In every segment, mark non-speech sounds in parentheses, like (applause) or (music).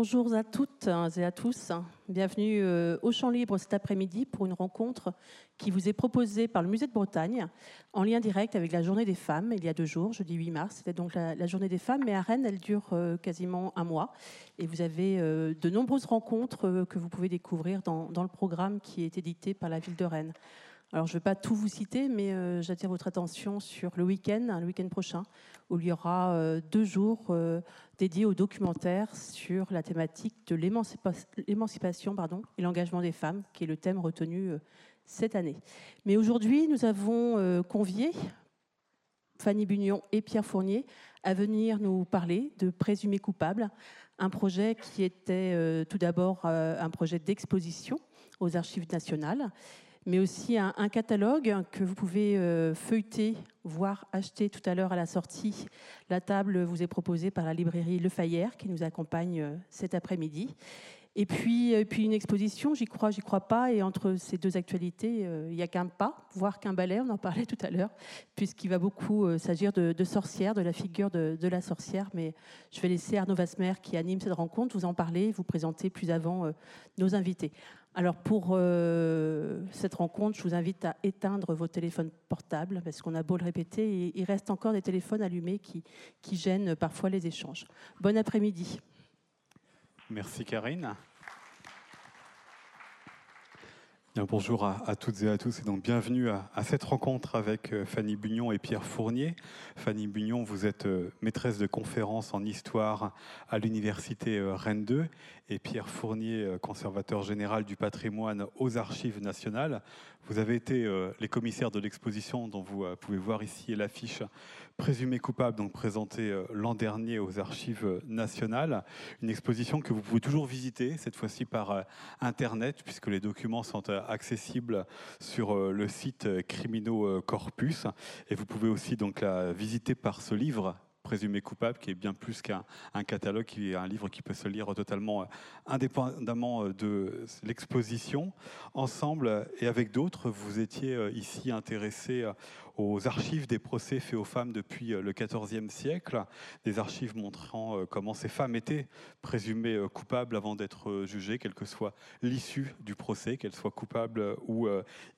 Bonjour à toutes et à tous. Bienvenue euh, au Champ Libre cet après-midi pour une rencontre qui vous est proposée par le Musée de Bretagne en lien direct avec la Journée des femmes il y a deux jours, jeudi 8 mars. C'était donc la, Journée des femmes, mais à Rennes, elle dure euh, quasiment un mois. Et vous avez euh, de nombreuses rencontres que vous pouvez découvrir dans, dans le programme qui est édité par la ville de Rennes. Alors, je ne vais pas tout vous citer, mais euh, j'attire votre attention sur le week-end, le week-end prochain, où il y aura euh, deux jours euh, dédiés au documentaire sur la thématique de l'émancipation et l'engagement des femmes, qui est le thème retenu cette année. Mais aujourd'hui, nous avons convié Fanny Bugnon et Pierre Fournier à venir nous parler de Présumés coupables, un projet qui était tout d'abord un projet d'exposition aux archives nationales mais aussi un, catalogue que vous pouvez euh, feuilleter, voire acheter tout à l'heure à la sortie. La table vous est proposée par la librairie Le Fayère qui nous accompagne euh, cet après-midi. Et puis, euh, puis une exposition, j'y crois, j'y crois pas. Et entre ces deux actualités, il n'y a qu'un pas, voire qu'un balai, on en parlait tout à l'heure, puisqu'il va beaucoup s'agir de, de, sorcière, de la figure de, de, la sorcière. Mais je vais laisser Arnaud Vasmer, qui anime cette rencontre, vous en parler, vous présenter plus avant nos invités. Alors pour euh, cette rencontre, je vous invite à éteindre vos téléphones portables, parce qu'on a beau le répéter, il reste encore des téléphones allumés qui, gênent parfois les échanges. Bon après-midi. Merci Karine bonjour à, toutes et à tous et donc bienvenue à, cette rencontre avec euh, Fanny Bugnon et Pierre Fournier. Fanny Bugnon, vous êtes euh, maîtresse de conférences en histoire à l'université Rennes 2 et Pierre Fournier, conservateur général du patrimoine aux archives nationales. Vous avez été les commissaires de l'exposition dont vous pouvez voir ici l'affiche présumé coupable, donc présenté euh, l'an dernier aux Archives nationales. Une exposition que vous pouvez toujours visiter, cette fois-ci par euh, Internet, puisque les documents sont euh, accessibles sur le site Criminaux Corpus. Et vous pouvez aussi donc la visiter par ce livre présumé coupable, qui est bien plus qu'un catalogue, qui est un livre qui peut se lire totalement indépendamment de l'exposition. Ensemble et avec d'autres, vous étiez ici intéressés aux archives des procès faits aux femmes depuis euh, le XIVe siècle, des archives montrant euh, comment ces femmes étaient présumées euh, coupables avant d'être jugées, quelle que soit l'issue du procès, qu'elles soient coupables ou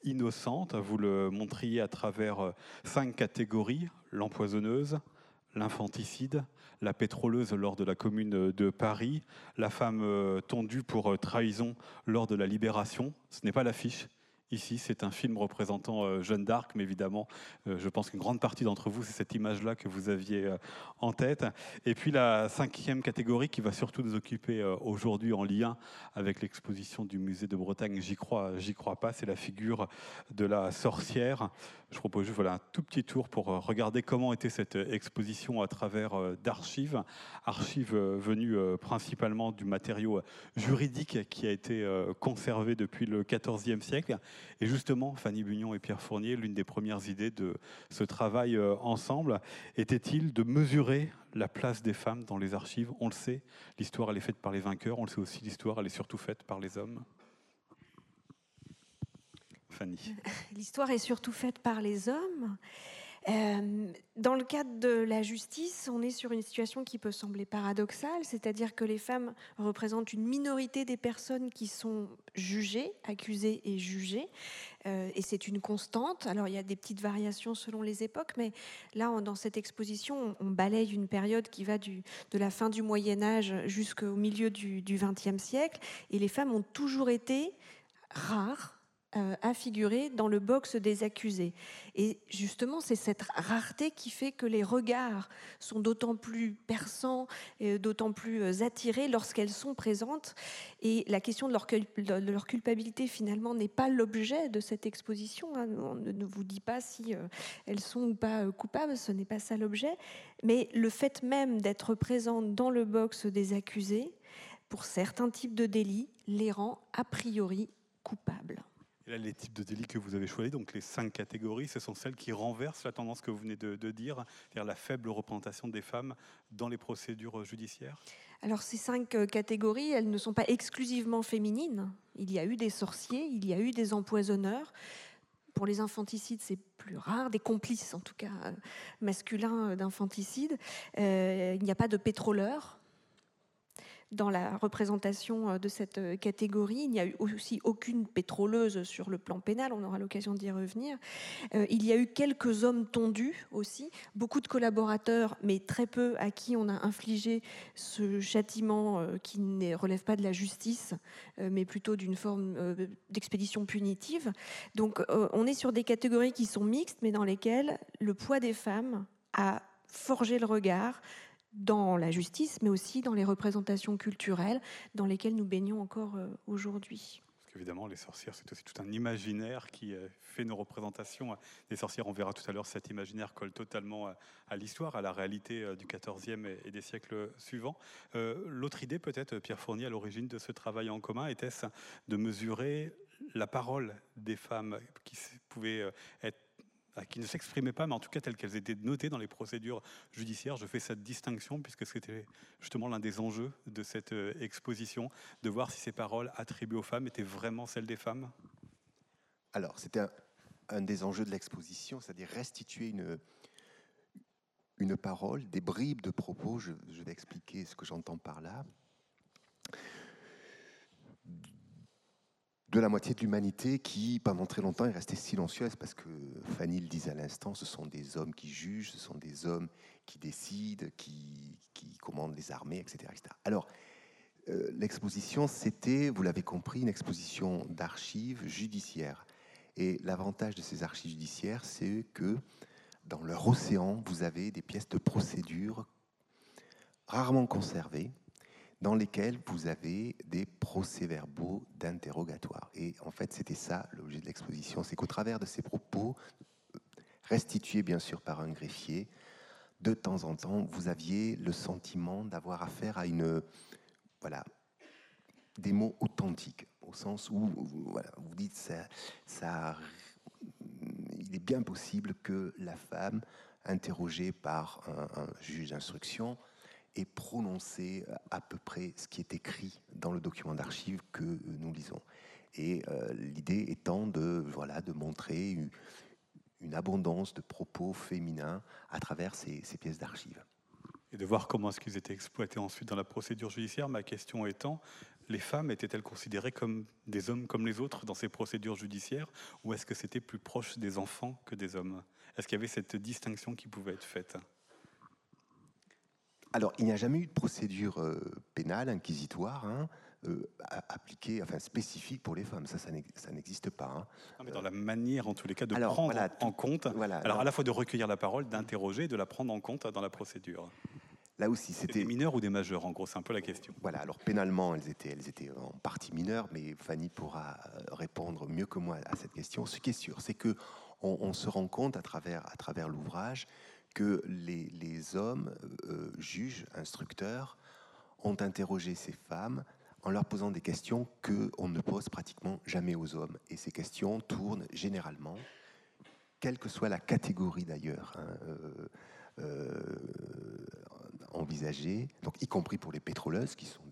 innocentes. Vous le montriez à travers cinq catégories, l'empoisonneuse, l'infanticide, la pétroleuse lors de la commune de Paris, la femme tondue pour trahison lors de la libération. Ce n'est pas l'affiche, Ici, c'est un film représentant euh, Jeanne d'Arc, mais évidemment, euh, je pense qu'une grande partie d'entre vous, c'est cette image-là que vous aviez euh, en tête. Et puis la cinquième catégorie qui va surtout nous occuper aujourd'hui en lien avec l'exposition du musée de Bretagne, j'y crois, j'y crois pas, c'est la figure de la sorcière. Je propose juste voilà, un tout petit tour pour regarder comment était cette exposition à travers d'archives, archives venues principalement du matériau juridique qui a été conservé depuis le XIVe siècle et justement, Fanny Bugnon et Pierre Fournier, l'une des premières idées de ce travail euh, ensemble était-il de mesurer la place des femmes dans les archives? On le sait, l'histoire elle est faite par les vainqueurs, on le sait aussi, l'histoire elle est surtout faite par les hommes. Fanny. (laughs) L'histoire est surtout faite par les hommes. Euh, dans le cadre de la justice, on est sur une situation qui peut sembler paradoxale, c'est-à-dire que les femmes représentent une minorité des personnes qui sont jugées, accusées et jugées, euh, et c'est une constante. Alors il y a des petites variations selon les époques, mais là, dans cette exposition, on, balaye une période qui va de la fin du Moyen Âge jusqu'au milieu du XXe siècle, et les femmes ont toujours été rares à figurer dans le box des accusés. Et justement, c'est cette rareté qui fait que les regards sont d'autant plus perçants, et d'autant plus euh, attirés lorsqu'elles sont présentes. Et la question de leur, de leur culpabilité, finalement, n'est pas l'objet de cette exposition. Hein. On ne vous dit pas si euh, elles sont ou pas coupables, ce n'est pas ça l'objet. Mais le fait même d'être présente dans le box des accusés, pour certains types de délits, les rend a priori coupables les types de délits que vous avez choisis, donc les cinq catégories, ce sont celles qui renversent la tendance que vous venez de, dire, c'est-à-dire la faible représentation des femmes dans les procédures judiciaires? Alors ces cinq euh, catégories, elles ne sont pas exclusivement féminines. Il y a eu des sorciers, il y a eu des empoisonneurs. Pour les infanticides, c'est plus rare, des complices en tout cas euh, masculins euh, d'infanticide. il n'y a pas de pétroleurs dans la représentation de cette catégorie. Il n'y a eu aussi aucune pétroleuse sur le plan pénal, on aura l'occasion d'y revenir. Il y a eu quelques hommes tondus aussi, beaucoup de collaborateurs, mais très peu à qui on a infligé ce châtiment qui ne relève pas de la justice, mais plutôt d'une forme d'expédition punitive. Donc on est sur des catégories qui sont mixtes, mais dans lesquelles le poids des femmes a forgé le regard dans la justice, mais aussi dans les représentations culturelles dans lesquelles nous baignons encore euh, aujourd'hui. Parce qu'évidemment, les sorcières, c'est aussi tout un imaginaire qui euh, fait nos représentations des sorcières. On verra tout à l'heure, cet imaginaire colle totalement euh, à l'histoire, à la réalité du XIVe et des siècles suivants. L'autre idée, peut-être, Pierre Fournier, à l'origine de ce travail en commun, était-ce de mesurer la parole des femmes qui pouvaient être qui ne s'exprimaient pas, mais en tout cas telles qu'elles étaient notées dans les procédures judiciaires. Je fais cette distinction puisque c'était justement l'un des enjeux de cette euh, exposition, de voir si ces paroles attribuées aux femmes étaient vraiment celles des femmes. Alors, c'était un, des enjeux de l'exposition, c'est-à-dire restituer une, une parole, des bribes de propos. je vais expliquer ce que j'entends par là de la moitié de l'humanité qui, pendant très longtemps, est restée silencieuse parce que Fanny le disait à l'instant, ce sont des hommes qui jugent, ce sont des hommes qui décident, qui, commandent les armées, etc. Alors, euh, l'exposition, c'était, vous l'avez compris, une exposition d'archives judiciaires. Et l'avantage de ces archives judiciaires, c'est que dans leur océan, vous avez des pièces de procédure rarement conservées, dans lesquels vous avez des procès-verbaux d'interrogatoire. Et en fait, c'était ça l'objet de l'exposition, c'est qu'au travers de ces propos, restitués bien sûr par un greffier, de temps en temps, vous aviez le sentiment d'avoir affaire à une, voilà, des mots authentiques, au sens où voilà, vous dites ça, il est bien possible que la femme interrogée par un juge d'instruction et prononcer euh, à peu près ce qui est écrit dans le document d'archives que euh, nous lisons. Et euh, l'idée étant de, voilà, de montrer une, abondance de propos féminins à travers ces, pièces d'archives. Et de voir comment est-ce qu'ils étaient exploités ensuite dans la procédure judiciaire. Ma question étant, les femmes étaient-elles considérées comme des hommes comme les autres dans ces procédures judiciaires ou est-ce que c'était plus proche des enfants que des hommes? Est-ce qu'il y avait cette distinction qui pouvait être faite? Alors, il n'y a jamais eu de procédure euh, pénale, inquisitoire, hein, euh, appliquée, enfin spécifique pour les femmes. Ça, ça n'existe pas. Hein. mais dans la manière, en tous les cas, de prendre en compte, alors, à la fois de recueillir la parole, d'interroger, de la prendre en compte dans la procédure. Là aussi, c'était des mineurs ou des majeurs, en gros, c'est un peu la question. Voilà. Alors pénalement, elles étaient, elles étaient en partie mineures, mais Fanny pourra euh, répondre mieux que moi à cette question. Ce qui est sûr, c'est que on, se rend compte à travers, à travers l'ouvrage que les, hommes, euh, juges, instructeurs, ont interrogé ces femmes en leur posant des questions qu'on ne pose pratiquement jamais aux hommes. Et ces questions tournent généralement, quelle que soit la catégorie d'ailleurs hein, euh, euh, envisagée, donc y compris pour les pétroleuses, qui sont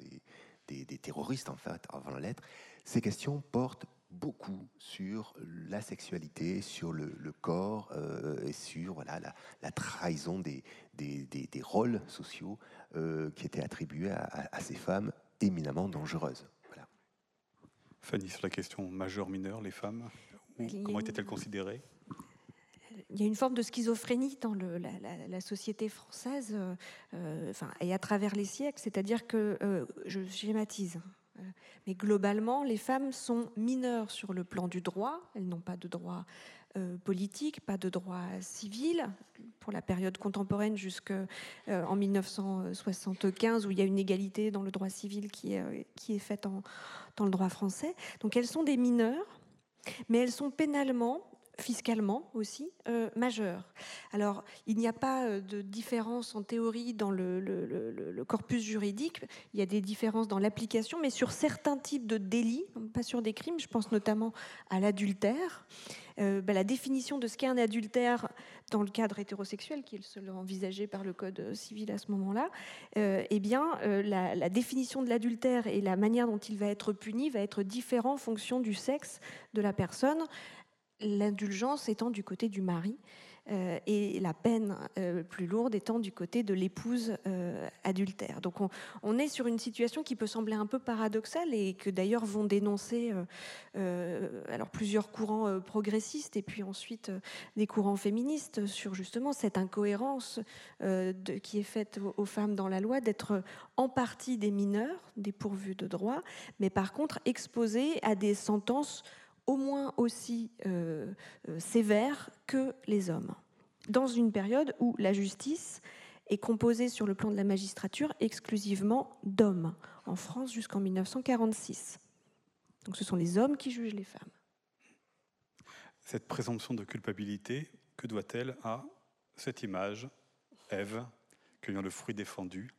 des, des terroristes en fait, avant la lettre, ces questions portent beaucoup sur la sexualité, sur le, corps euh, et sur voilà, la, trahison des, des, des, rôles sociaux euh, qui étaient attribués à, ces femmes éminemment dangereuses. Voilà. Fanny, sur la question majeure-mineure, les femmes, comment étaient-elles considérées? Il y a une forme de schizophrénie dans le, la, société française, euh, enfin, et à travers les siècles, c'est-à-dire que, je schématise, euh, mais globalement, les femmes sont mineures sur le plan du droit. Elles n'ont pas de droit euh, politique, pas de droit civil. Pour la période contemporaine jusqu'en euh, 1975, où il y a une égalité dans le droit civil qui est, faite dans le droit français. Donc elles sont des mineures, mais elles sont pénalement fiscalement aussi euh, majeur. Alors, il n'y a pas euh, de différence en théorie dans le, corpus juridique, il y a des différences dans l'application, mais sur certains types de délits, pas sur des crimes, je pense notamment à l'adultère. Euh, bah, la définition de ce qu'est un adultère dans le cadre hétérosexuel, qui est le seul envisagé par le Code civil à ce moment-là, eh bien, la, la, définition de l'adultère et la manière dont il va être puni va être différent en fonction du sexe de la personne l'indulgence étant du côté du mari. euh, et la peine euh, plus lourde étant du côté de l'épouse euh, adultère. Donc on, est sur une situation qui peut sembler un peu paradoxale et que d'ailleurs vont dénoncer alors plusieurs courants progressistes et puis ensuite des courants féministes sur justement cette incohérence qui est faite aux, femmes dans la loi d'être en partie des mineurs, dépourvus de droits, mais par contre exposées à des sentences au moins aussi euh, euh, sévère que les hommes, dans une période où la justice est composée sur le plan de la magistrature exclusivement d'hommes, en France jusqu'en 1946. Donc ce sont les hommes qui jugent les femmes. Cette présomption de culpabilité, que doit-elle à cette image, Ève, cueillant le fruit défendu,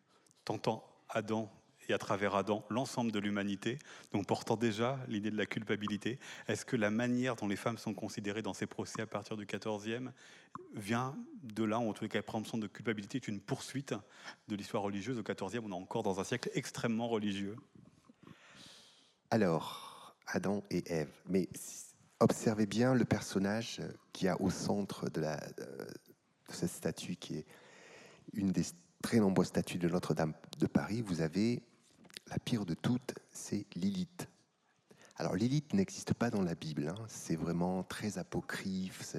tentant Adam et à travers Adam l'ensemble de l'humanité, donc portant déjà l'idée de la culpabilité. Est-ce que la manière dont les femmes sont considérées dans ces procès à partir du 14e vient de là, ou en tout cas la présomption de culpabilité est une poursuite de l'histoire religieuse au 14e On est encore dans un siècle extrêmement religieux. Alors, Adam et Ève, mais observez bien le personnage qui a au centre de cette statue qui est une des très nombreuses statues de Notre-Dame de Paris, vous avez la pire de toutes, c'est Lilith. Alors Lilith n'existe pas dans la Bible, hein. c'est vraiment très apocryphe.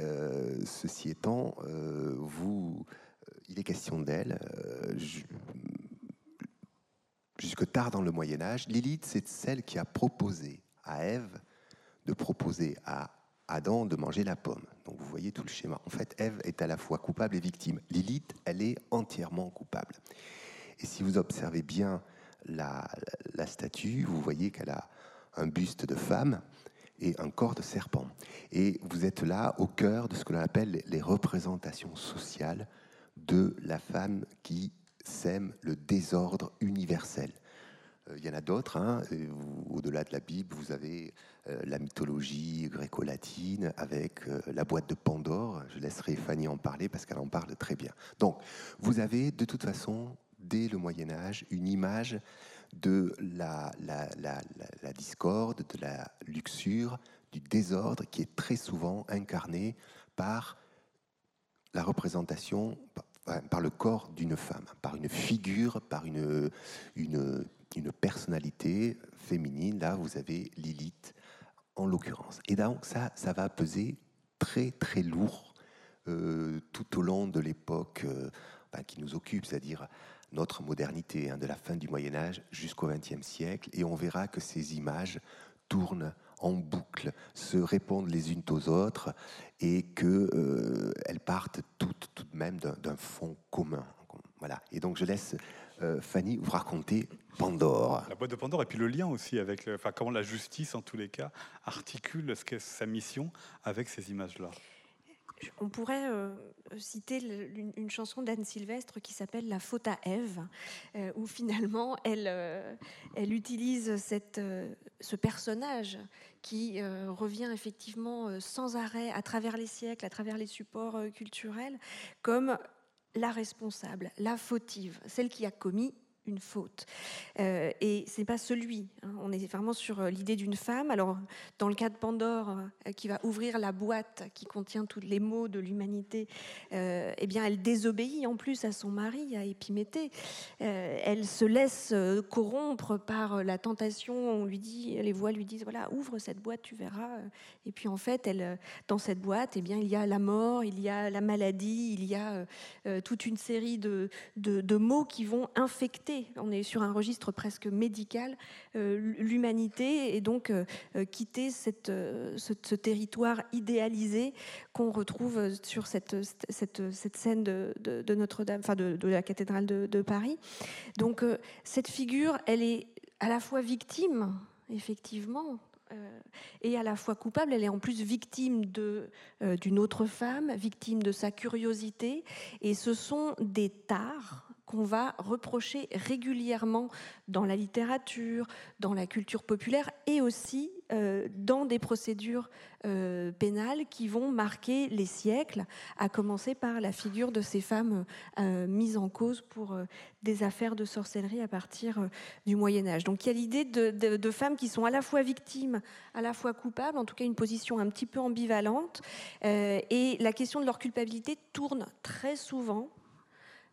Euh, ceci étant, euh, vous, euh, il est question d'elle. jusque tard dans le Moyen Âge, Lilith, c'est celle qui a proposé à Ève de proposer à Adam de manger la pomme. Donc vous voyez tout le schéma. En fait, Ève est à la fois coupable et victime. Lilith, elle est entièrement coupable. Et si vous observez bien la, statue, vous voyez qu'elle a un buste de femme et un corps de serpent. Et vous êtes là au cœur de ce que l'on appelle les représentations sociales de la femme qui sème le désordre universel. Euh, il y en a d'autres. Hein. Au-delà de la Bible, vous avez euh, la mythologie gréco-latine avec euh, la boîte de Pandore. Je laisserai Fanny en parler parce qu'elle en parle très bien. Donc, vous avez de toute façon dès le Moyen Âge, une image de la, discorde, de la luxure, du désordre qui est très souvent incarné par la représentation, par, le corps d'une femme, par une figure, par une, personnalité féminine. Là, vous avez Lilith en l'occurrence. Et donc ça, ça va peser très très lourd euh, tout au long de l'époque euh, qui nous occupe, c'est-à-dire notre modernité, hein, de la fin du Moyen Âge jusqu'au XXe siècle, et on verra que ces images tournent en boucle, se répondent les unes aux autres, et qu'elles euh, partent toutes tout de même d'un fond commun. Voilà. Et donc je laisse euh, Fanny vous raconter Pandore. La boîte de Pandore, et puis le lien aussi avec, enfin, comment la justice, en tous les cas, articule ce sa mission avec ces images-là. On pourrait euh, citer une, chanson d'Anne Sylvestre qui s'appelle La faute à Ève, euh, où finalement elle, euh, elle utilise cette, ce personnage qui revient effectivement sans arrêt à travers les siècles, à travers les supports culturels, comme la responsable, la fautive, celle qui a commis une faute. Euh, et ce n'est pas celui. Hein. On est vraiment sur euh, l'idée d'une femme. Alors, dans le cas de Pandore, euh, qui va ouvrir la boîte qui contient tous les maux de l'humanité, eh bien, elle désobéit en plus à son mari, à Épiméthée. elle se laisse corrompre par la tentation. On lui dit, les voix lui disent voilà, ouvre cette boîte, tu verras. Et puis, en fait, elle, dans cette boîte, eh bien, il y a la mort, il y a la maladie, il y a toute une série de, de, mots qui vont infecter on est sur un registre presque médical, euh, l'humanité et donc euh, euh, quitter cette, ce, territoire idéalisé qu'on retrouve sur cette, scène de, Notre-Dame, enfin de, la cathédrale de, Paris. Donc cette figure, elle est à la fois victime, effectivement, et à la fois coupable. Elle est en plus victime d'une autre femme, victime de sa curiosité. Et ce sont des tares qu'on va reprocher régulièrement dans la littérature, dans la culture populaire et aussi euh, dans des procédures euh, pénales qui vont marquer les siècles, à commencer par la figure de ces femmes euh, mises en cause pour des affaires de sorcellerie à partir du Moyen Âge. Donc il y a l'idée de, de, femmes qui sont à la fois victimes, à la fois coupables, en tout cas une position un petit peu ambivalente, et la question de leur culpabilité tourne très souvent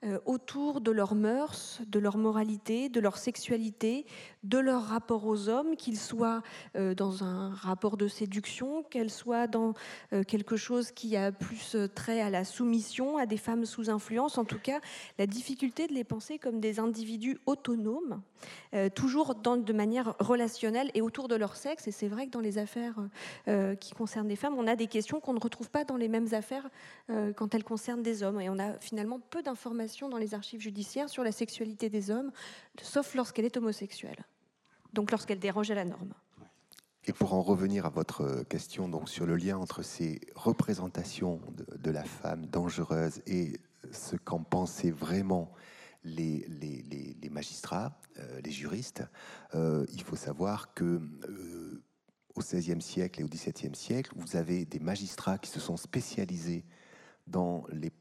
euh, autour de leurs mœurs, de leur moralité, de leur sexualité, de leur rapport aux hommes, qu'ils soient euh, dans un rapport de séduction, qu'elles soient dans euh, quelque chose qui a plus trait à la soumission, à des femmes sous influence, en tout cas la difficulté de les penser comme des individus autonomes, toujours de manière relationnelle et autour de leur sexe. Et c'est vrai que dans les affaires qui concernent les femmes, on a des questions qu'on ne retrouve pas dans les mêmes affaires quand elles concernent des hommes. Et on a finalement peu d'informations dans les archives judiciaires sur la sexualité des hommes, sauf lorsqu'elle est homosexuelle, donc lorsqu'elle déroge à la norme. Et pour en revenir à votre question donc sur le lien entre ces représentations de, la femme dangereuse et ce qu'en pensaient vraiment les, les, magistrats, euh, les juristes, euh, il faut savoir que euh, au XVIe siècle et au XVIIe siècle, vous avez des magistrats qui se sont spécialisés dans les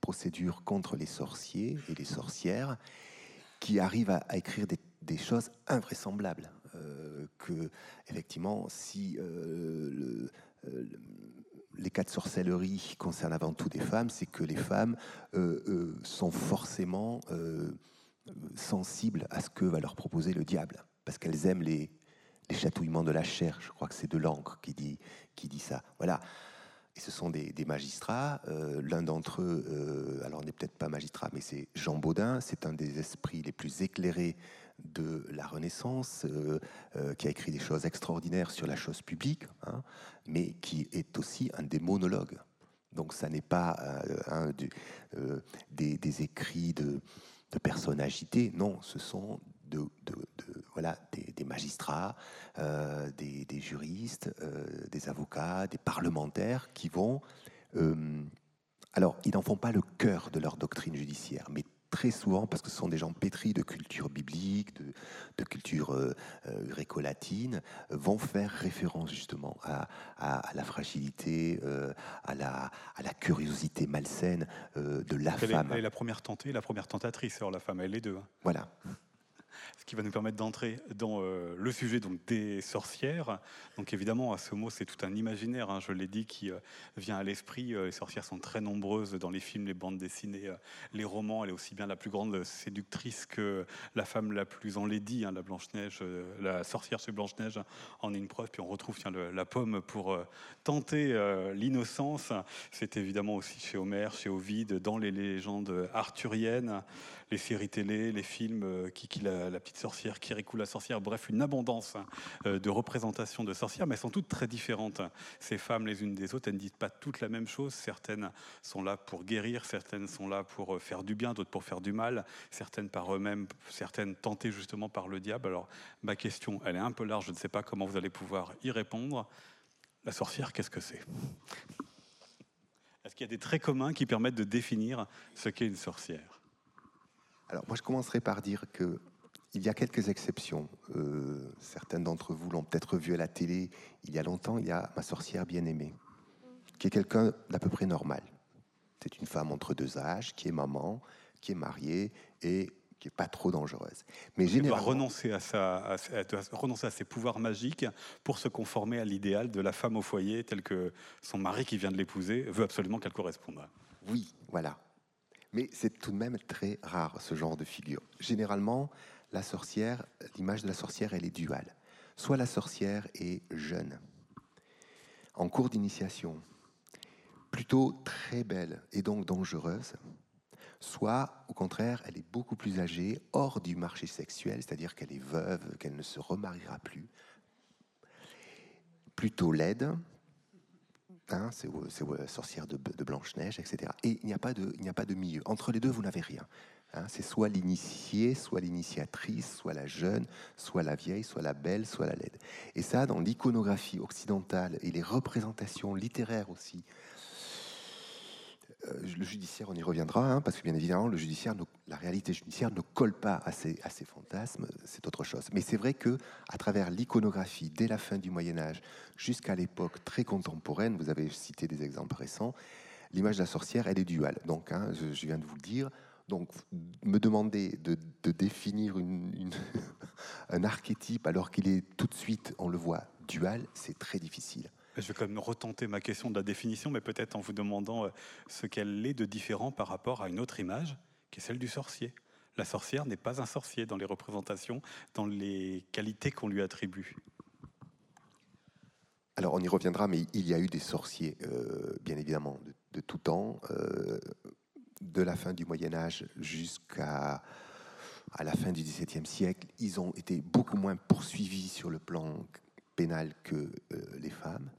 procédures contre les sorciers et les sorcières, qui arrivent à, écrire des, choses invraisemblables. Euh, que, effectivement, si euh, euh, les cas de sorcellerie concernent avant tout des femmes, c'est que les femmes sont forcément sensibles à ce que va leur proposer le diable, parce qu'elles aiment les, les chatouillements de la chair. Je crois que c'est de l'encre qui dit, qui dit ça. Voilà. Et ce sont des, magistrats. Euh, l'un d'entre eux, euh, alors n'est peut-être pas magistrat, mais c'est Jean Baudin. C'est un des esprits les plus éclairés de la Renaissance, euh, qui a écrit des choses extraordinaires sur la chose publique, hein, mais qui est aussi un des monologues. Donc ça n'est pas un des, écrits de, de personnes agitées, non, ce sont de, voilà, des, magistrats, euh, des, juristes, euh, des avocats, des parlementaires qui vont... Euh, alors, ils n'en font pas le cœur de leur doctrine judiciaire, mais très souvent, parce que ce sont des gens pétris de culture biblique, de, culture gréco-latine, vont faire référence justement à, la fragilité, à, la, à la curiosité malsaine de la femme. elle est la première tentée, la première tentatrice, alors la femme, elle est deux. Hein. Voilà ce qui va nous permettre d'entrer dans euh, le sujet donc, des sorcières. Donc évidemment, à ce mot, c'est tout un imaginaire, hein, je l'ai dit, qui euh, vient à l'esprit. Euh, les sorcières sont très nombreuses dans les films, les bandes dessinées, les romans. Elle est aussi bien la plus grande séductrice que la femme la plus enlaidie, hein, la Blanche-Neige, la sorcière chez Blanche-Neige en est une preuve. Puis on retrouve tiens, la pomme pour tenter l'innocence. C'est évidemment aussi chez Homère, chez Ovide, dans les légendes arthuriennes les séries télé, les films, Kiki la, la, petite sorcière, Kirikou la sorcière, bref, une abondance hein, euh, de représentations de sorcières, mais elles sont toutes très différentes. Ces femmes, les unes des autres, elles ne disent pas toutes la même chose. Certaines sont là pour guérir, certaines sont là pour euh, faire du bien, d'autres pour faire du mal, certaines par eux-mêmes, certaines tentées justement par le diable. Alors, ma question, elle est un peu large, je ne sais pas comment vous allez pouvoir y répondre. La sorcière, qu'est-ce que c'est? Est-ce qu'il y a des traits communs qui permettent de définir ce qu'est une sorcière? Alors moi je commencerai par dire que il y a quelques exceptions. Euh, certaines d'entre vous l'ont peut-être vu à la télé il y a longtemps. Il y a ma sorcière bien-aimée, qui est quelqu'un d'à peu près normal. C'est une femme entre deux âges, qui est maman, qui est mariée et qui est pas trop dangereuse. Mais généralement, doit renoncer à, sa, renoncer à ses pouvoirs magiques pour se conformer à l'idéal de la femme au foyer, tel que son mari qui vient de l'épouser veut absolument qu'elle corresponde. Oui, voilà. Mais c'est tout de même très rare, ce genre de figure. Généralement, la sorcière, l'image de la sorcière, elle est duale. Soit la sorcière est jeune, en cours d'initiation, plutôt très belle et donc dangereuse, soit au contraire, elle est beaucoup plus âgée, hors du marché sexuel, c'est-à-dire qu'elle est veuve, qu'elle ne se remariera plus, plutôt laide, Hein, c'est la sorcière de, Blanche-Neige, etc. Et il n'y a pas de milieu. Entre les deux, vous n'avez rien. Hein. c'est soit l'initié, soit l'initiatrice, soit la jeune, soit la vieille, soit la belle, soit la laide. Et ça, dans l'iconographie occidentale et les représentations littéraires aussi, le judiciaire, on y reviendra, hein, parce que bien évidemment, la réalité judiciaire ne colle pas à ces, fantasmes, c'est autre chose. Mais c'est vrai que à travers l'iconographie, dès la fin du Moyen Âge jusqu'à l'époque très contemporaine, vous avez cité des exemples récents, l'image de la sorcière, elle est duale. Donc, hein, je, viens de vous le dire. Donc, me demander de, définir une, (laughs) un archétype alors qu'il est tout de suite, on le voit, dual, c'est très difficile. Je vais quand même retenter ma question de la définition, mais peut-être en vous demandant euh, ce qu'elle est de différent par rapport à une autre image, qui est celle du sorcier. La sorcière n'est pas un sorcier dans les représentations, dans les qualités qu'on lui attribue. Alors on y reviendra, mais il y a eu des sorciers, euh, bien évidemment, de, tout temps, euh, de la fin du Moyen Âge jusqu'à la fin du XVIIe siècle. Ils ont été beaucoup moins poursuivis sur le plan pénal que euh, les femmes.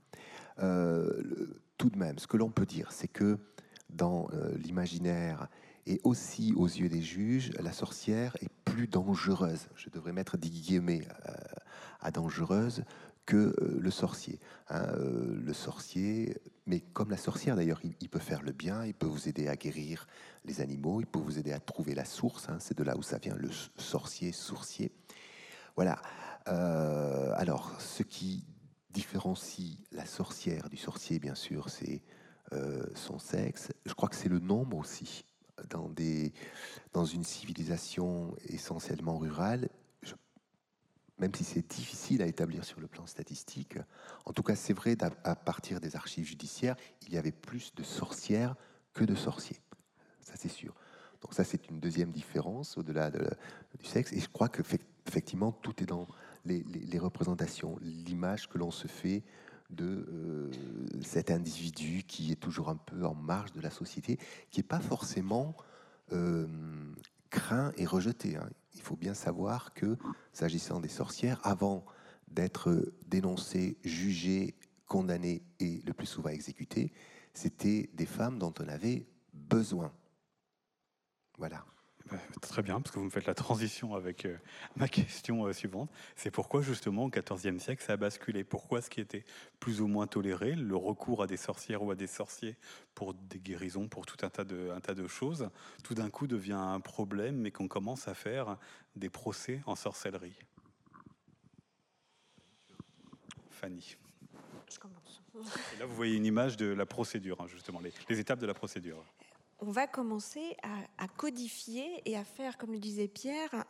tout de même, ce que l'on peut dire, c'est que dans l'imaginaire et aussi aux yeux des juges, la sorcière est plus dangereuse. Je devrais mettre des guillemets à dangereuse que euh, le sorcier. Hein, euh, le sorcier, mais comme la sorcière d'ailleurs, il, peut faire le bien, il peut vous aider à guérir les animaux, il peut vous aider à trouver la source. Hein, c'est de là où ça vient, le sorcier, sourcier. Voilà. Euh, alors, ce qui différencie la sorcière du sorcier, bien sûr, c'est son sexe. Je crois que c'est le nombre aussi. Dans, des, dans une civilisation essentiellement rurale, même si c'est difficile à établir sur le plan statistique, en tout cas c'est vrai à partir des archives judiciaires, il y avait plus de sorcières que de sorciers. Ça c'est sûr. Donc ça c'est une deuxième différence au-delà du sexe. Et je crois que effectivement tout est dans les, représentations, l'image que l'on se fait de euh, cet individu qui est toujours un peu en marge de la société, qui n'est pas forcément euh, craint et rejeté. Hein il faut bien savoir que, s'agissant des sorcières, avant d'être dénoncées, jugées, condamnées et le plus souvent exécutées, c'était des femmes dont on avait besoin. Voilà. Bah, très bien, parce que vous me faites la transition avec euh, (laughs) ma question euh, suivante. C'est pourquoi justement au XIVe siècle ça a basculé? Pourquoi ce qui était plus ou moins toléré, le recours à des sorcières ou à des sorciers pour des guérisons, pour tout un tas de, un tas de choses, tout d'un coup devient un problème et qu'on commence à faire des procès en sorcellerie? Fanny. Je commence. Et là, vous voyez une image de la procédure, hein, justement, les étapes de la procédure on va commencer à, codifier et à faire, comme le disait Pierre,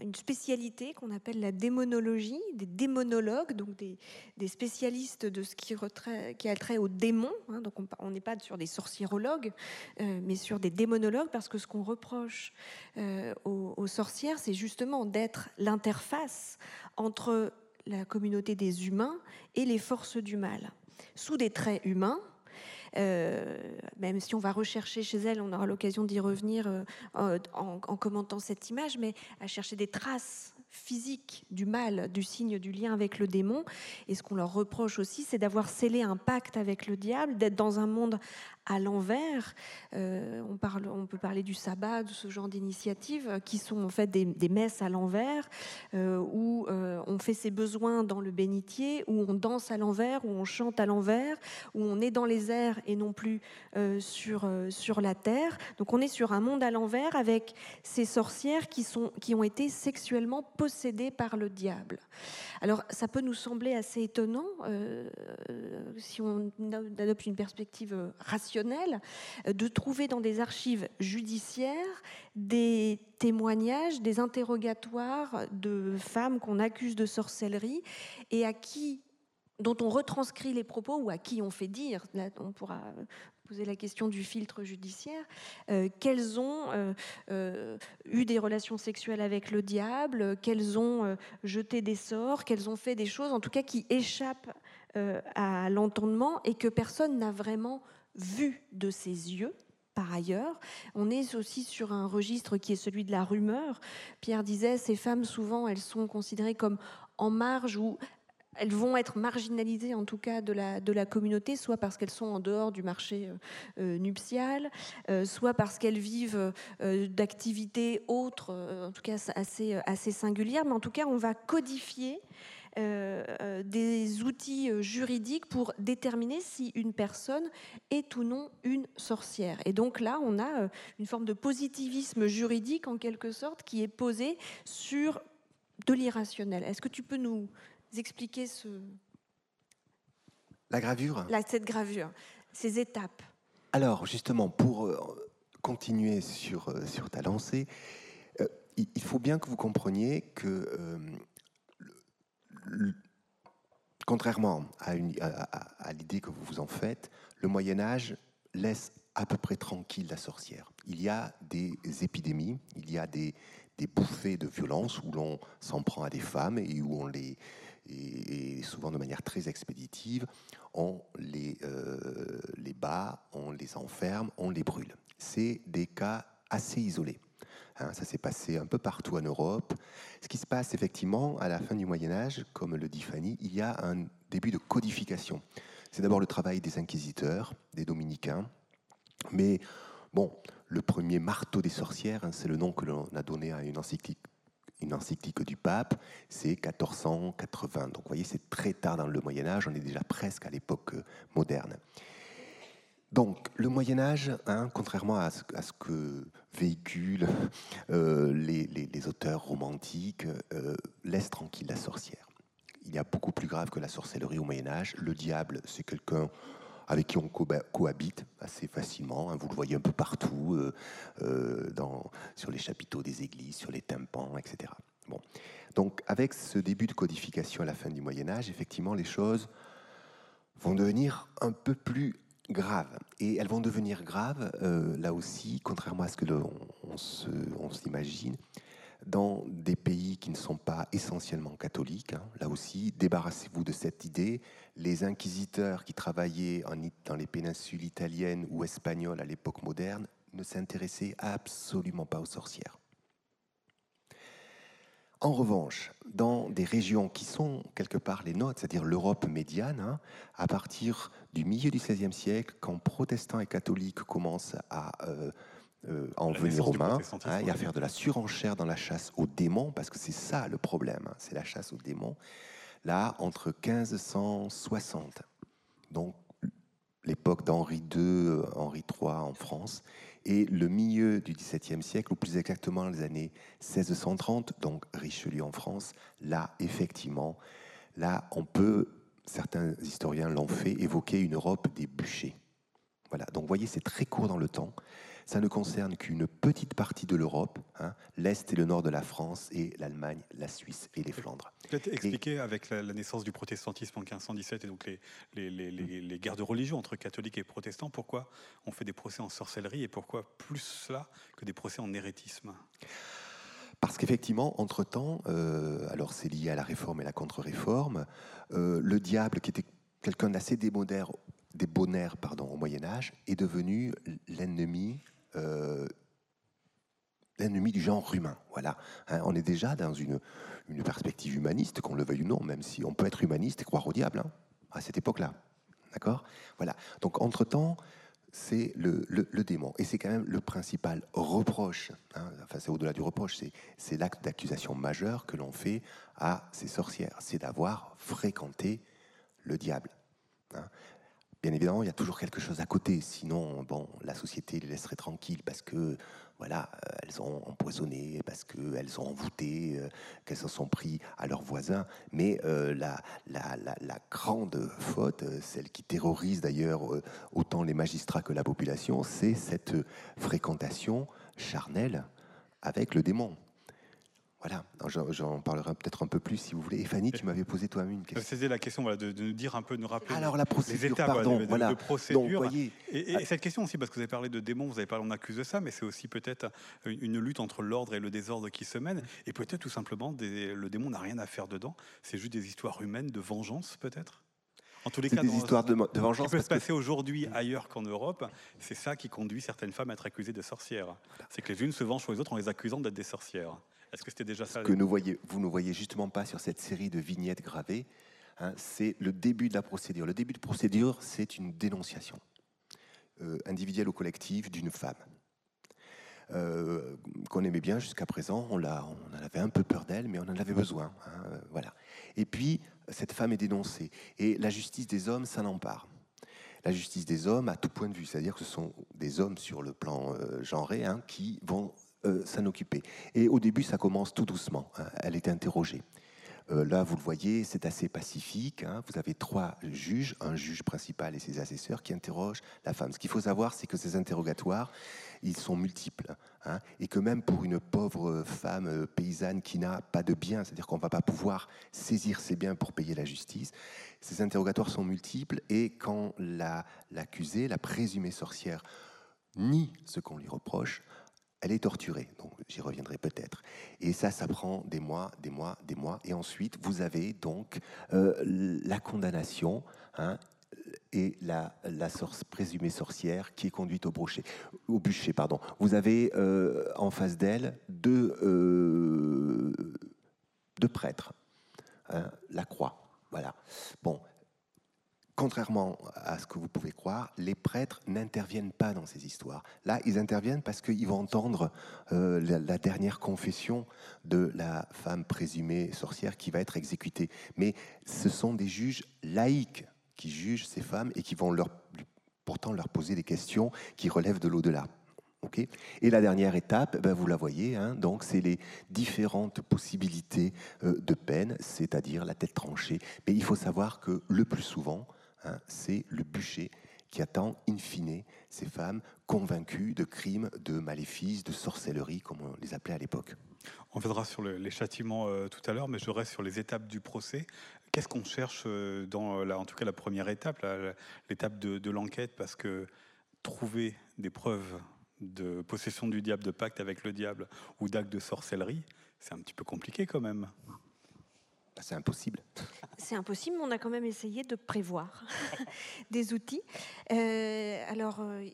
une spécialité qu'on appelle la démonologie, des démonologues, donc des, spécialistes de ce qui, a trait aux démons. Hein. donc on n'est pas sur des sorcierologues, euh, mais sur des démonologues, parce que ce qu'on reproche euh, aux sorcières, c'est justement d'être l'interface entre la communauté des humains et les forces du mal, sous des traits humains même si on va rechercher chez elle, on aura l'occasion d'y revenir euh, en, commentant cette image, mais à chercher des traces physiques du mal, du signe du lien avec le démon. Et ce qu'on leur reproche aussi, c'est d'avoir scellé un pacte avec le diable, d'être dans un monde à l'envers. Euh, on, peut parler du sabbat, de ce genre d'initiatives qui sont en fait des, messes à l'envers, euh, où euh, on fait ses besoins dans le bénitier, où on danse à l'envers, où on chante à l'envers, où on est dans les airs et non plus sur, la terre. Donc on est sur un monde à l'envers avec ces sorcières qui ont été sexuellement possédées par le diable. Alors ça peut nous sembler assez étonnant si on adopte une perspective rationnelle euh, de trouver dans des archives judiciaires des témoignages, des interrogatoires de femmes qu'on accuse de sorcellerie et à qui dont on retranscrit les propos ou à qui on fait dire, là on pourra poser la question du filtre judiciaire, euh, qu'elles ont euh, eu des relations sexuelles avec le diable, qu'elles ont jeté des sorts, qu'elles ont fait des choses, en tout cas qui échappent à l'entendement et que personne n'a vraiment vu de ses yeux. Par ailleurs, on est aussi sur un registre qui est celui de la rumeur. Pierre disait, ces femmes, souvent, elles sont considérées comme en marge ou elles vont être marginalisées en tout cas de la, de la communauté, soit parce qu'elles sont en dehors du marché euh, euh, nuptial, euh, soit parce qu'elles vivent d'activités autres, en tout cas assez, assez singulières. Mais en tout cas, on va codifier euh, des outils juridiques pour déterminer si une personne est ou non une sorcière. Et donc là, on a une forme de positivisme juridique en quelque sorte qui est posé sur de l'irrationnel. Est-ce que tu peux nous expliquer ce... La gravure? Cette gravure, ces étapes. Alors justement, pour continuer sur, sur ta lancée, il faut bien que vous compreniez que, euh, contrairement à, l'idée que vous vous en faites, le Moyen Âge laisse à peu près tranquille la sorcière. Il y a des épidémies, il y a des, bouffées de violence où l'on s'en prend à des femmes et où on les, souvent de manière très expéditive, on les, euh, les bat, on les enferme, on les brûle. C'est des cas assez isolés. Hein, ça s'est passé un peu partout en Europe. Ce qui se passe effectivement à la fin du Moyen Âge, comme le dit Fanny, il y a un début de codification. C'est d'abord le travail des inquisiteurs, des dominicains. Mais bon, le premier marteau des sorcières, hein, c'est le nom que l'on a donné à une encyclique, une encyclique du pape, c'est 1480. Donc vous voyez, c'est très tard dans le Moyen Âge, on est déjà presque à l'époque moderne. Donc, le Moyen Âge, hein, contrairement à ce, que véhiculent euh, les, auteurs romantiques, euh, laisse tranquille la sorcière. Il y a beaucoup plus grave que la sorcellerie au Moyen Âge. Le diable, c'est quelqu'un avec qui on cohabite assez facilement. Hein. vous le voyez un peu partout, euh, sur les chapiteaux des églises, sur les tympans, etc. Bon. Donc, avec ce début de codification à la fin du Moyen Âge, effectivement, les choses vont devenir un peu plus graves. Et elles vont devenir graves, euh, là aussi, contrairement à ce que l'on on s'imagine, dans des pays qui ne sont pas essentiellement catholiques. Hein. là aussi, débarrassez-vous de cette idée. Les inquisiteurs qui travaillaient en, dans les péninsules italiennes ou espagnoles à l'époque moderne ne s'intéressaient absolument pas aux sorcières. En revanche, dans des régions qui sont quelque part les nôtres, c'est-à-dire l'Europe médiane, hein, à partir du milieu du XVIe siècle, quand protestants et catholiques commencent à euh, euh, en venir aux mains hein, et à faire de la surenchère dans la chasse aux démons, parce que c'est ça le problème, hein, c'est la chasse aux démons, là, entre 1560, donc l'époque d'Henri II, Henri III en France, et le milieu du XVIIe siècle, ou plus exactement les années 1630, donc Richelieu en France, là, effectivement, là, on peut, certains historiens l'ont fait, évoquer une Europe des bûchers. Voilà, donc vous voyez, c'est très court dans le temps. Ça ne concerne qu'une petite partie de l'Europe, hein, l'Est et le Nord de la France, et l'Allemagne, la Suisse et les Flandres. Peut-être expliquer avec la, naissance du protestantisme en 1517 et donc les, les, guerres de religion entre catholiques et protestants, pourquoi on fait des procès en sorcellerie et pourquoi plus cela que des procès en hérétisme parce qu'effectivement, entre-temps, euh, alors c'est lié à la réforme et la contre-réforme, euh, le diable, qui était quelqu'un d'assez débonaire, pardon, au Moyen Âge, est devenu l'ennemi euh, l'ennemi du genre humain. Hein, on est déjà dans une, perspective humaniste, qu'on le veuille ou non, même si on peut être humaniste et croire au diable hein, à cette époque-là. D'accord? Voilà. Donc, entre-temps, c'est le, le, démon. Et c'est quand même le principal reproche, hein, enfin c'est au-delà du reproche, c'est l'acte d'accusation majeur que l'on fait à ces sorcières, c'est d'avoir fréquenté le diable. Bien évidemment, il y a toujours quelque chose à côté, sinon, bon, la société les laisserait tranquilles parce que, voilà, euh, elles ont empoisonné, parce qu'elles ont envoûté, euh, qu'elles se sont pris à leurs voisins. Mais euh, la, la, la, grande faute, celle qui terrorise d'ailleurs autant les magistrats que la population, c'est cette fréquentation charnelle avec le démon. Voilà, j'en parlerai peut-être un peu plus si vous voulez. Et Fanny, tu m'avais posé toi-même une question. C'était la question voilà, de, nous dire un peu, de nous rappeler Alors, la procédure, les étapes pardon, de, voilà. procédure. et, cette question aussi, parce que vous avez parlé de démons, vous avez parlé, on accuse de ça, mais c'est aussi peut-être une lutte entre l'ordre et le désordre qui se mène. Et peut-être tout simplement, le démon n'a rien à faire dedans. C'est juste des histoires humaines de vengeance, peut-être? En tous les cas, des histoires de, vengeance. Ce qui peut se passer aujourd'hui ailleurs qu'en Europe, c'est ça qui conduit certaines femmes à être accusées de sorcières. C'est que les unes se vengent sur les autres en les accusant d'être des sorcières. Est-ce que c'était déjà ça que nous voyez, vous ne voyez justement pas sur cette série de vignettes gravées. Hein, c'est le début de la procédure. Le début de procédure, c'est une dénonciation euh, individuelle ou collective d'une femme. qu'on aimait bien jusqu'à présent. On, l'a, on en avait un peu peur d'elle, mais on en avait besoin. Hein, voilà. Et puis, cette femme est dénoncée. Et la justice des hommes s'en empare la justice des hommes à tout point de vue, c'est-à-dire que ce sont des hommes sur le plan euh, genré hein, qui vont euh, s'en occuper. Et au début, ça commence tout doucement. Hein. elle est interrogée. Euh, là, vous le voyez, c'est assez pacifique. Hein. Vous avez trois juges, un juge principal et ses assesseurs qui interrogent la femme. Ce qu'il faut savoir, c'est que ces interrogatoires, ils sont multiples. Hein, et que même pour une pauvre femme euh, paysanne qui n'a pas de biens, c'est-à-dire qu'on ne va pas pouvoir saisir ses biens pour payer la justice, ces interrogatoires sont multiples. Et quand l'accusée, la présumée sorcière, nie ce qu'on lui reproche, elle est torturée, donc j'y reviendrai peut-être. Et ça, ça prend des mois, des mois, des mois. Et ensuite, vous avez donc euh, la condamnation hein, et la, la présumée sorcière qui est conduite au, au bûcher. Pardon. Vous avez euh, en face d'elle deux, euh, deux prêtres, hein, la croix. Voilà. Bon, contrairement à ce que vous pouvez croire, les prêtres n'interviennent pas dans ces histoires. Là, ils interviennent parce qu'ils vont entendre euh, la, dernière confession de la femme présumée sorcière qui va être exécutée. Mais ce sont des juges laïcs qui jugent ces femmes et qui vont pourtant leur poser des questions qui relèvent de l'au-delà. et la dernière étape, ben vous la voyez, hein, donc c'est les différentes possibilités euh, de peine, c'est-à-dire la tête tranchée. Mais il faut savoir que le plus souvent, Hein, c'est le bûcher qui attend in fine ces femmes convaincues de crimes, de maléfices, de sorcellerie, comme on les appelait à l'époque. On viendra sur les châtiments euh, tout à l'heure, mais je reste sur les étapes du procès. Qu'est-ce qu'on cherche euh, dans, la, en tout cas, la première étape, l'étape de, de l'enquête? Parce que trouver des preuves de possession du diable, de pacte avec le diable ou d'actes de sorcellerie, c'est un petit peu compliqué quand même. Bah, c'est impossible. C'est impossible, mais on a quand même essayé de prévoir (laughs) des outils. Euh, alors, euh,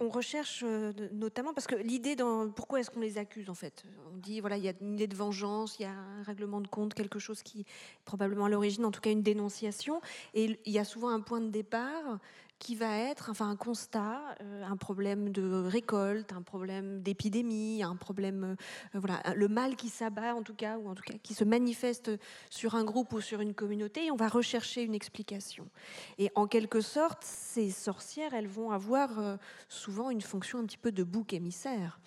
on recherche euh, notamment, parce que l'idée, dans, pourquoi est-ce qu'on les accuse en fait? On dit, voilà, il y a une idée de vengeance, il y a un règlement de compte, quelque chose qui, probablement à l'origine, en tout cas une dénonciation, et il y a souvent un point de départ qui va être enfin un constat, euh, un problème de récolte, un problème d'épidémie, un problème, euh, voilà, le mal qui s'abat en tout cas, ou en tout cas qui se manifeste sur un groupe ou sur une communauté, et on va rechercher une explication. Et en quelque sorte, ces sorcières, elles vont avoir euh, souvent une fonction un petit peu de bouc émissaire.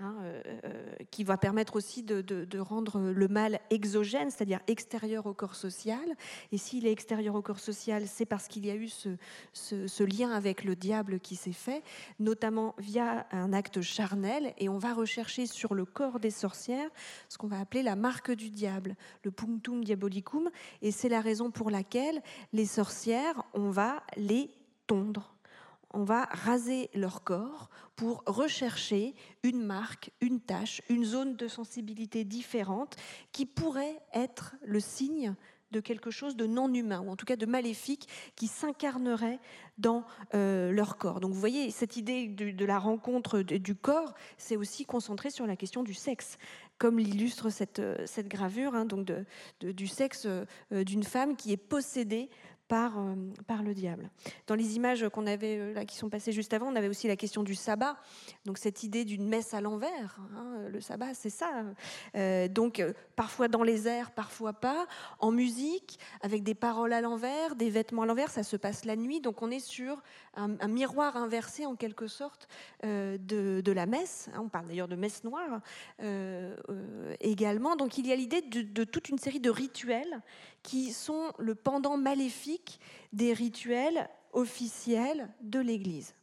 Hein, euh, euh, qui va permettre aussi de, rendre le mal exogène, c'est-à-dire extérieur au corps social. Et s'il est extérieur au corps social, c'est parce qu'il y a eu ce, lien avec le diable qui s'est fait, notamment via un acte charnel. Et on va rechercher sur le corps des sorcières ce qu'on va appeler la marque du diable, le punctum diabolicum. Et c'est la raison pour laquelle les sorcières, on va les tondre on va raser leur corps pour rechercher une marque, une tâche, une zone de sensibilité différente qui pourrait être le signe de quelque chose de non humain, ou en tout cas de maléfique, qui s'incarnerait dans euh, leur corps. Donc vous voyez, cette idée de, la rencontre du corps, c'est aussi concentré sur la question du sexe, comme l'illustre cette, cette gravure hein, du sexe euh, d'une femme qui est possédée par, euh, par le diable. Dans les images qu'on avait euh, là, qui sont passées juste avant, on avait aussi la question du sabbat. Donc cette idée d'une messe à l'envers. Hein, le sabbat, c'est ça. Euh, donc parfois dans les airs, parfois pas. En musique, avec des paroles à l'envers, des vêtements à l'envers, ça se passe la nuit. Donc on est sur un, miroir inversé en quelque sorte de, la messe. Hein, on parle d'ailleurs de messe noire également. Donc il y a l'idée de toute une série de rituels qui sont le pendant maléfique des rituels officiels de l'Église.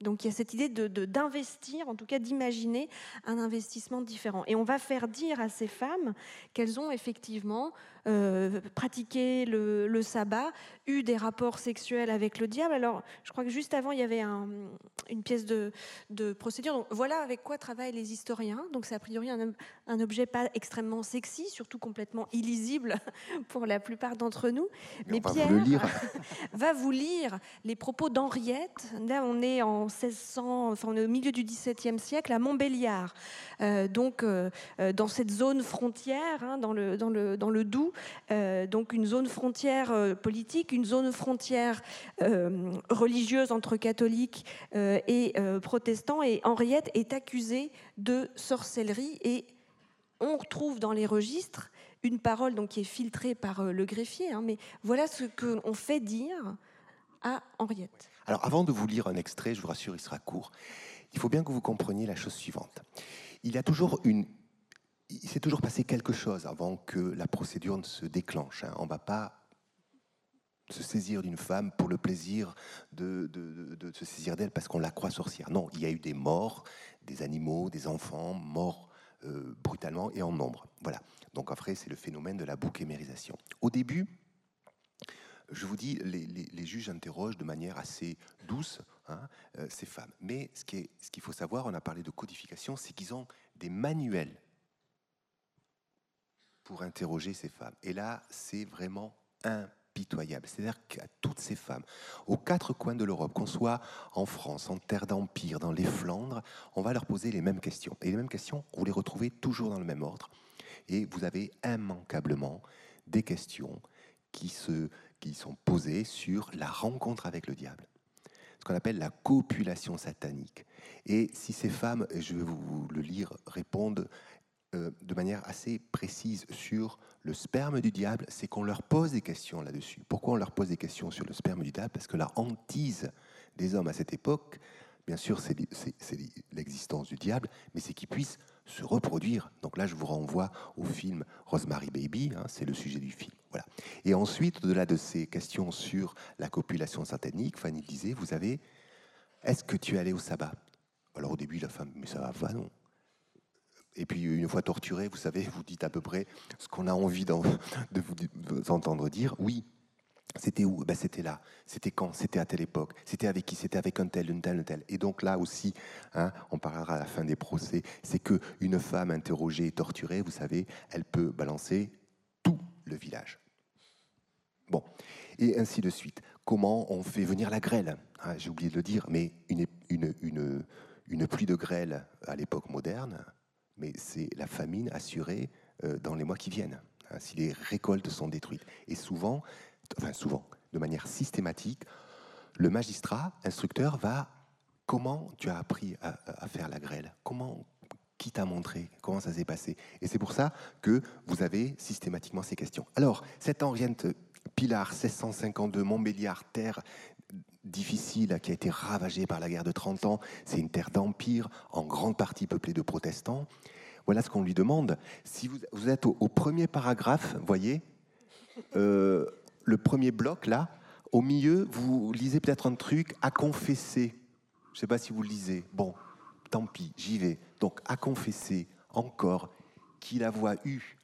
Donc il y a cette idée d'investir, de, en tout cas d'imaginer un investissement différent. Et on va faire dire à ces femmes qu'elles ont effectivement euh, pratiqué le, sabbat, eu des rapports sexuels avec le diable. Alors je crois que juste avant, il y avait une pièce de, procédure. Donc, voilà avec quoi travaillent les historiens. Donc c'est a priori un, un, objet pas extrêmement sexy, surtout complètement illisible (laughs) pour la plupart d'entre nous. Mais, Pierre va, (laughs) va vous lire les propos d'Henriette. Là on est en 1600, enfin, au milieu du XVIIe siècle, à Montbéliard, donc dans cette zone frontière, hein, dans, le, dans, le, dans le Doubs, donc une zone frontière politique, une zone frontière religieuse entre catholiques et protestants. Et Henriette est accusée de sorcellerie et on retrouve dans les registres une parole donc, qui est filtrée par euh, le greffier, hein, mais voilà ce qu'on fait dire à Henriette. Alors avant de vous lire un extrait, je vous rassure, il sera court, il faut bien que vous compreniez la chose suivante. Il y a toujours une... Il s'est toujours passé quelque chose avant que la procédure ne se déclenche. Hein. On ne va pas se saisir d'une femme pour le plaisir de, se saisir d'elle parce qu'on la croit sorcière. Non, il y a eu des morts, des animaux, des enfants morts euh, brutalement et en nombre. Voilà. Donc après, c'est le phénomène de la bouquémérisation. Au début, je vous dis, les, juges interrogent de manière assez douce hein, euh, ces femmes. Mais ce qu'il faut savoir, on a parlé de codification, c'est qu'ils ont des manuels pour interroger ces femmes. Et là, c'est vraiment un pitoyable. C'est-à-dire qu'à toutes ces femmes, aux quatre coins de l'Europe, qu'on soit en France, en terre d'Empire, dans les Flandres, on va leur poser les mêmes questions. Et les mêmes questions, vous les retrouvez toujours dans le même ordre. Et vous avez immanquablement des questions qui, se, qui sont posées sur la rencontre avec le diable ce qu'on appelle la copulation satanique. Et si ces femmes, je vais vous le lire, répondent euh, de manière assez précise sur le sperme du diable, c'est qu'on leur pose des questions là-dessus. Pourquoi on leur pose des questions sur le sperme du diable? Parce que la hantise des hommes à cette époque, bien sûr, c'est l'existence du diable, mais c'est qu'ils puissent se reproduire. Donc là, je vous renvoie au film Rosemary Baby, hein, c'est le sujet du film. Voilà. Et ensuite, au-delà de ces questions sur la copulation satanique, Fanny disait, vous avez, est-ce que tu es allé au sabbat? Alors au début, la femme, mais ça va, va non. Et puis, une fois torturé, vous savez, vous dites à peu près ce qu'on a envie (laughs) de vous entendre dire. Oui, c'était où? Ben, C'était là. C'était quand? C'était à telle époque. C'était avec qui? C'était avec un tel, une telle, un tel. Et donc là aussi, hein, on parlera à la fin des procès, c'est que une femme interrogée et torturée, vous savez, elle peut balancer tout le village. Bon, et ainsi de suite. Comment on fait venir la grêle? Ah, J'ai oublié de le dire, mais une, pluie de grêle à l'époque moderne, mais c'est la famine assurée euh, dans les mois qui viennent, hein, si les récoltes sont détruites. Et souvent, enfin souvent, de manière systématique, le magistrat, instructeur, va comment tu as appris à, faire la grêle? Comment qui t'a montré? Comment ça s'est passé? Et c'est pour ça que vous avez systématiquement ces questions. Alors, cette Henriette Pilar 1652 Montbéliard, terre difficile qui a été ravagée par la guerre de 30 ans. C'est une terre d'empire, en grande partie peuplée de protestants. Voilà ce qu'on lui demande. Si vous, êtes au, premier paragraphe, voyez, euh, le premier bloc là, au milieu, vous lisez peut-être un truc à confesser. Je ne sais pas si vous le lisez. Bon, tant pis, j'y vais. Donc, à confesser encore qu'il a voix eu.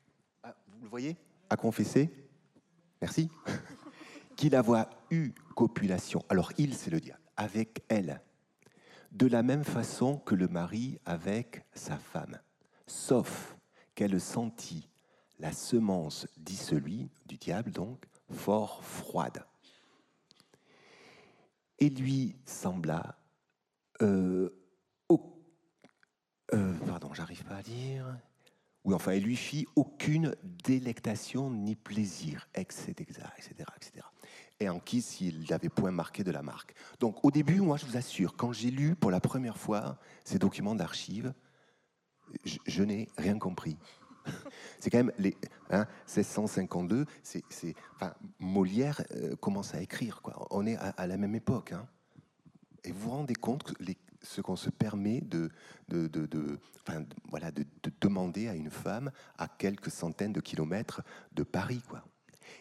Ah, vous le voyez? À confesser? Merci. (laughs) qu'il voix eu copulation. Alors, il, c'est le diable. Avec elle. De la même façon que le mari avec sa femme sauf qu'elle sentit la semence, dit celui, du diable donc, fort froide. Et lui sembla, euh, euh, pardon, j'arrive pas à dire, oui, enfin, il lui fit aucune délectation ni plaisir, etc., etc., etc. Et en qui s'il n'avait point marqué de la marque. Donc, au début, moi, je vous assure, quand j'ai lu pour la première fois ces documents d'archives, je, n'ai rien compris. (laughs) C'est quand même les hein, 1652. C'est, enfin, Molière euh, commence à écrire. On est à, la même époque. Hein. Et vous vous rendez compte que ce qu'on se permet de, de, demander à une femme à quelques centaines de kilomètres de Paris. Quoi.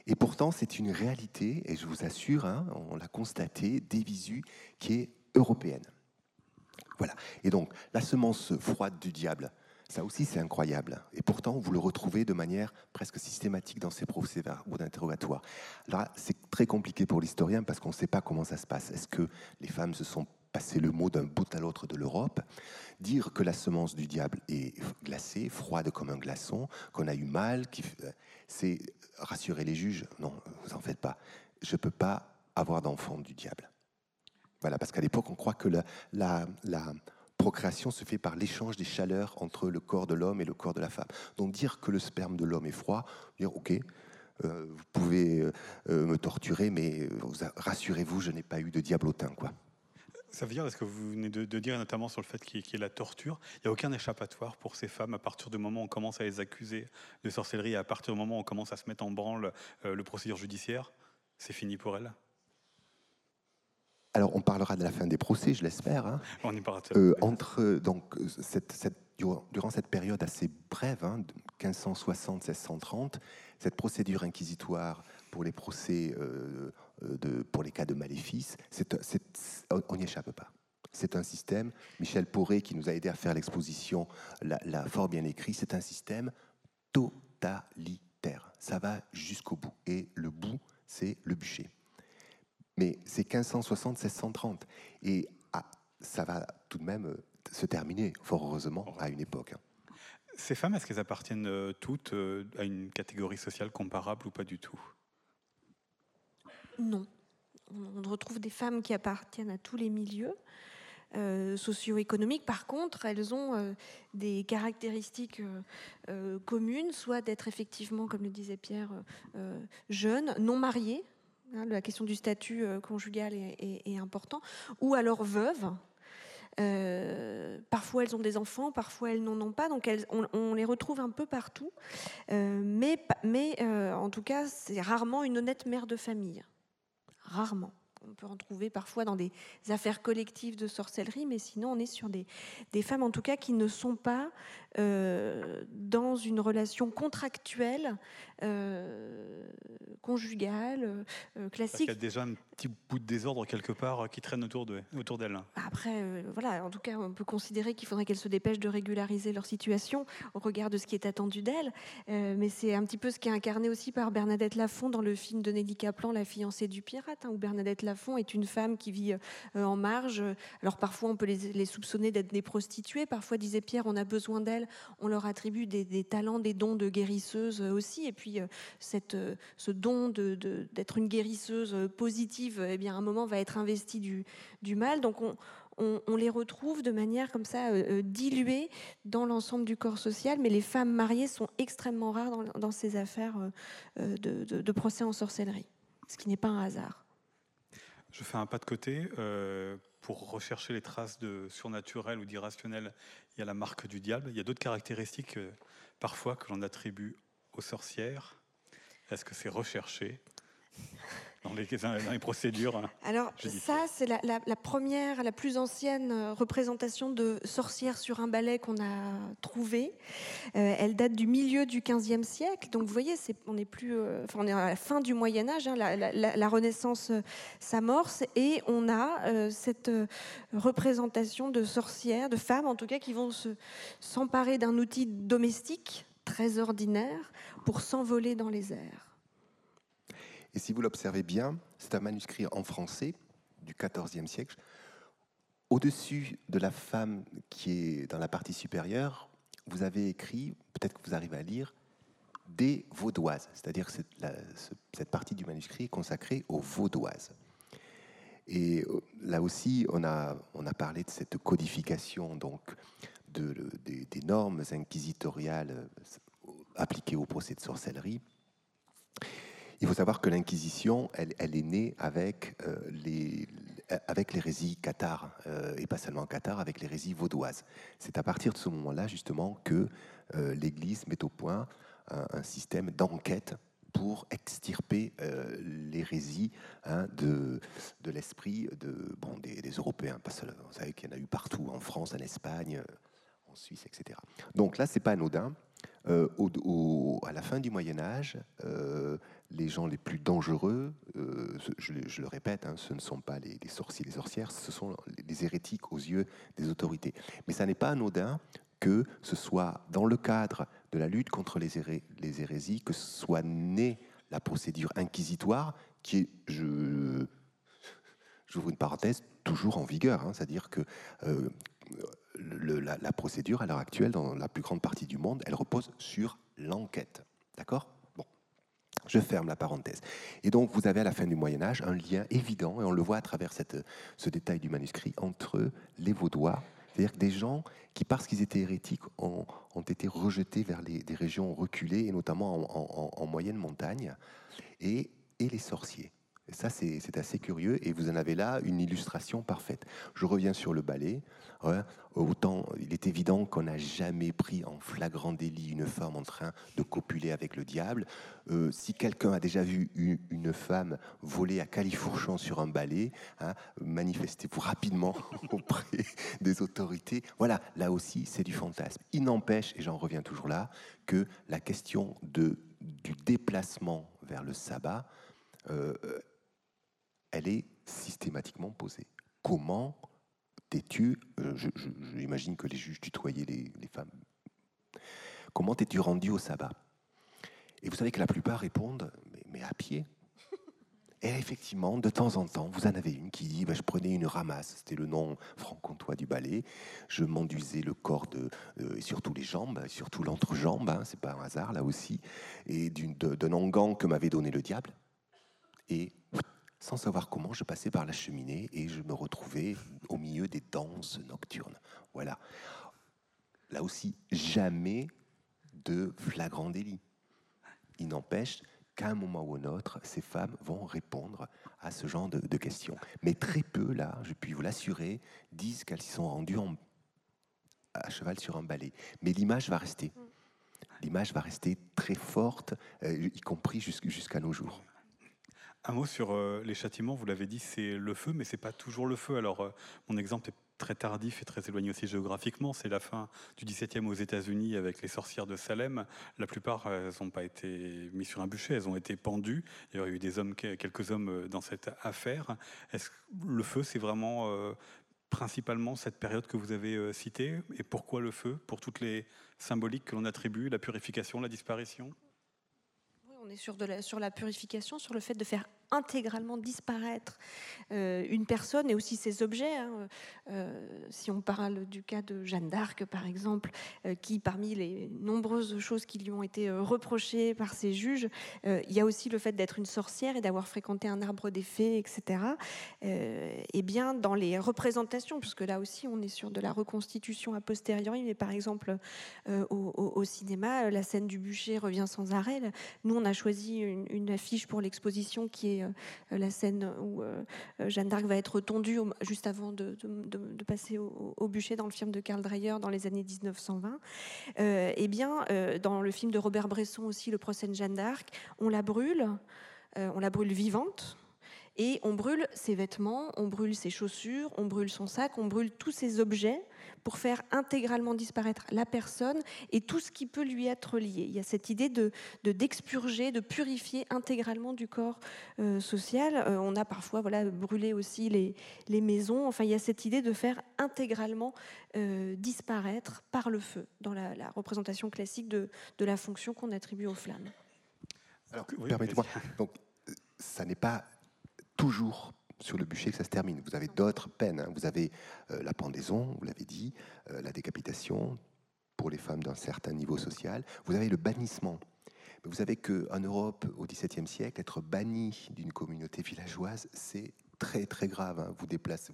Et pourtant, c'est une réalité, et je vous assure, hein, on l'a constaté, des visus, qui est européenne. Voilà. Et donc, la semence froide du diable, ça aussi c'est incroyable. Et pourtant, vous le retrouvez de manière presque systématique dans ces procès ou d'interrogatoire. Alors c'est très compliqué pour l'historien parce qu'on ne sait pas comment ça se passe. Est-ce que les femmes se sont passées le mot d'un bout à l'autre de l'Europe Dire que la semence du diable est glacée, froide comme un glaçon, qu'on a eu mal, c'est rassurer les juges. Non, vous en faites pas. Je ne peux pas avoir d'enfant du diable. Voilà, parce qu'à l'époque, on croit que la, procréation se fait par l'échange des chaleurs entre le corps de l'homme et le corps de la femme. Donc dire que le sperme de l'homme est froid, dire ok, euh, vous pouvez euh, me torturer, mais rassurez-vous, je n'ai pas eu de diablotin, quoi. Ça veut dire, ce que vous venez de, dire, notamment sur le fait qu'il y ait la torture, il n'y a aucun échappatoire pour ces femmes à partir du moment où on commence à les accuser de sorcellerie, à partir du moment où on commence à se mettre en branle euh, le procédure judiciaire, c'est fini pour elles alors, on parlera de la fin des procès, je l'espère. Hein. On y parlera. Euh, entre donc cette, durant cette période assez brève, hein, 1560-1630, cette procédure inquisitoire pour les procès euh, de, pour les cas de maléfice, on n'y échappe pas. C'est un système, Michel Poré, qui nous a aidé à faire l'exposition, l'a fort bien écrit, c'est un système totalitaire. Ça va jusqu'au bout. Et le bout, c'est le bûcher. Mais c'est 1560-1630. Et ah, ça va tout de même euh, se terminer, fort heureusement, à une époque. Hein. Ces femmes, est-ce qu'elles appartiennent euh, toutes à une catégorie sociale comparable ou pas du tout? Non. On retrouve des femmes qui appartiennent à tous les milieux. Euh, socio-économiques. Par contre, elles ont euh, des caractéristiques euh, communes, soit d'être effectivement, comme le disait Pierre, jeunes, non mariées. Hein, la question du statut conjugal est, est, important, ou alors veuves. parfois elles ont des enfants, parfois elles n'en ont pas, donc on, les retrouve un peu partout. mais en tout cas, c'est rarement une honnête mère de famille rarement. On peut en trouver parfois dans des affaires collectives de sorcellerie, mais sinon on est sur des, des femmes en tout cas qui ne sont pas euh, dans une relation contractuelle, euh, conjugale, euh, classique. Il y a déjà un petit bout de désordre quelque part qui traîne autour d'elle. Autour Après, voilà, en tout cas, on peut considérer qu'il faudrait qu'elles se dépêchent de régulariser leur situation au regard de ce qui est attendu d'elles. mais c'est un petit peu ce qui est incarné aussi par Bernadette Lafont dans le film de Nelly Kaplan, La fiancée du pirate, hein, où Bernadette Lafont est une femme qui vit en marge. Alors parfois, on peut les, soupçonner d'être des prostituées. Parfois, disait Pierre, on a besoin d'elles on leur attribue des, talents, des dons de guérisseuse aussi. Et puis, euh, euh, ce don d'être une guérisseuse positive, eh bien, à un moment, va être investi du, mal. Donc, on, les retrouve de manière comme ça euh, diluée dans l'ensemble du corps social, mais les femmes mariées sont extrêmement rares dans, ces affaires de, procès en sorcellerie, ce qui n'est pas un hasard. Je fais un pas de côté pour rechercher les traces de surnaturel ou d'irrationnel, il y a la marque du diable. Il y a d'autres caractéristiques euh, parfois que l'on attribue aux sorcières. Est-ce que c'est recherché? Dans les, procédures. Hein. Alors ça, c'est la, première, la plus ancienne euh, représentation de sorcière sur un balai qu'on a trouvée. Euh, elle date du milieu du XVe siècle. Donc vous voyez, on est plus, euh, enfin, on est à la fin du Moyen Âge. Hein, la, Renaissance s'amorce et on a cette représentation de sorcières, de femmes en tout cas, qui vont s'emparer d'un outil domestique très ordinaire pour s'envoler dans les airs. Et si vous l'observez bien, c'est un manuscrit en français du XIVe siècle. Au-dessus de la femme qui est dans la partie supérieure, vous avez écrit, peut-être que vous arrivez à lire, des vaudoises, c'est-à-dire que cette partie du manuscrit est consacrée aux vaudoises. Et euh, là aussi, on a, on a parlé de cette codification donc, de, des normes inquisitoriales euh, appliquées au procès de sorcellerie. Il faut savoir que l'Inquisition, elle, est née avec euh, les avec l'hérésie cathare, euh, et pas seulement cathare, avec l'hérésie vaudoise. C'est à partir de ce moment-là, justement, que euh, l'Église met au point un, système d'enquête pour extirper l'hérésie hein, de, de l'esprit de, bon, des, Européens. Pas seulement, vous savez qu'il y en a eu partout, en France, en Espagne, en Suisse, etc. Donc là, c'est pas anodin. À la fin du Moyen Âge, les gens les plus dangereux, euh, je, le répète, hein, ce ne sont pas les, sorciers, les sorcières, ce sont les hérétiques aux yeux des autorités. Mais ça n'est pas anodin que ce soit dans le cadre de la lutte contre les, les hérésies que soit née la procédure inquisitoire qui est, je, j'ouvre une parenthèse, toujours en vigueur. Hein, c'est-à-dire que euh, la procédure, à l'heure actuelle, dans la plus grande partie du monde, elle repose sur l'enquête. D'accord? Je ferme la parenthèse. Et donc, vous avez à la fin du Moyen Âge un lien évident, et on le voit à travers ce détail du manuscrit, entre les Vaudois, c'est-à-dire des gens qui, parce qu'ils étaient hérétiques, ont, été rejetés vers des régions reculées, et notamment en, en, en moyenne montagne, et les sorciers. Ça, c'est assez curieux et vous en avez là une illustration parfaite. Je reviens sur le ballet. Ouais, autant il est évident qu'on n'a jamais pris en flagrant délit une femme en train de copuler avec le diable. Euh, si quelqu'un a déjà vu une, femme voler à califourchon sur un ballet, hein, manifestez-vous rapidement (laughs) auprès des autorités. Voilà, là aussi, c'est du fantasme. Il n'empêche, et j'en reviens toujours là, que la question du déplacement vers le sabbat, euh, elle est systématiquement posée. Comment t'es-tu, euh, j'imagine que les juges tutoyaient les, femmes, comment t'es-tu rendu au sabbat? Et vous savez que la plupart répondent, mais, mais à pied. Et effectivement, de temps en temps, vous en avez une qui dit bah, Je prenais une ramasse, c'était le nom franc-comtois du ballet. Je m'enduisais le corps de, euh, et surtout les jambes, surtout l'entrejambe, hein, c'est pas un hasard là aussi, et d'un onguent que m'avait donné le diable. Et sans savoir comment, je passais par la cheminée et je me retrouvais au milieu des danses nocturnes. Voilà. Là aussi, jamais de flagrant délit. Il n'empêche qu'à un moment ou un autre, ces femmes vont répondre à ce genre de, questions. Mais très peu, là, je puis vous l'assurer, disent qu'elles sont rendues en, à cheval sur un balai. Mais l'image va rester. L'image va rester très forte, euh, y compris jusqu'à nos jours. Un mot sur euh, les châtiments, vous l'avez dit, c'est le feu, mais c'est pas toujours le feu. Alors, euh, mon exemple est très tardif et très éloigné aussi géographiquement. C'est la fin du XVIIe aux États-Unis avec les sorcières de Salem. La plupart, elles n'ont pas été mises sur un bûcher, elles ont été pendues. Il y a eu des hommes, quelques hommes euh, dans cette affaire. Est-ce que le feu, c'est vraiment euh, principalement cette période que vous avez euh, citée? Et pourquoi le feu? Pour toutes les symboliques que l'on attribue, la purification, la disparition? On est sur, de la, sur la purification, sur le fait de faire intégralement disparaître euh, une personne et aussi ses objets. Hein. Euh, si on parle du cas de Jeanne d'Arc, par exemple, euh, qui, parmi les nombreuses choses qui lui ont été reprochées par ses juges, il y a aussi le fait d'être une sorcière et d'avoir fréquenté un arbre des fées, etc. et bien, dans les représentations, puisque là aussi on est sur de la reconstitution a posteriori, mais par exemple au, cinéma, la scène du bûcher revient sans arrêt. Nous, on a choisi une affiche pour l'exposition qui est euh, la scène où euh, Jeanne d'Arc va être tondue juste avant de, passer au, bûcher dans le film de Karl Dreyer dans les années 1920. Euh, eh bien, dans le film de Robert Bresson aussi, Le procès de Jeanne d'Arc, on la brûle, on la brûle vivante. Et on brûle ses vêtements, on brûle ses chaussures, on brûle son sac, on brûle tous ces objets pour faire intégralement disparaître la personne et tout ce qui peut lui être lié. Il y a cette idée de d'expurger, de, de, purifier intégralement du corps euh, social. Euh, on a parfois voilà, brûlé aussi les, les, maisons. Enfin, il y a cette idée de faire intégralement euh, disparaître par le feu dans la, la représentation classique de, de la fonction qu'on attribue aux flammes. Alors, oui, permettez-moi. Donc, ça n'est pas toujours sur le bûcher que ça se termine. Vous avez d'autres peines. Hein. Vous avez euh, la pendaison, vous l'avez dit, euh, la décapitation pour les femmes d'un certain niveau social. Vous avez le bannissement. Mais vous savez qu'en Europe, au XVIIe siècle, être banni d'une communauté villageoise, c'est très très grave. Hein. Vous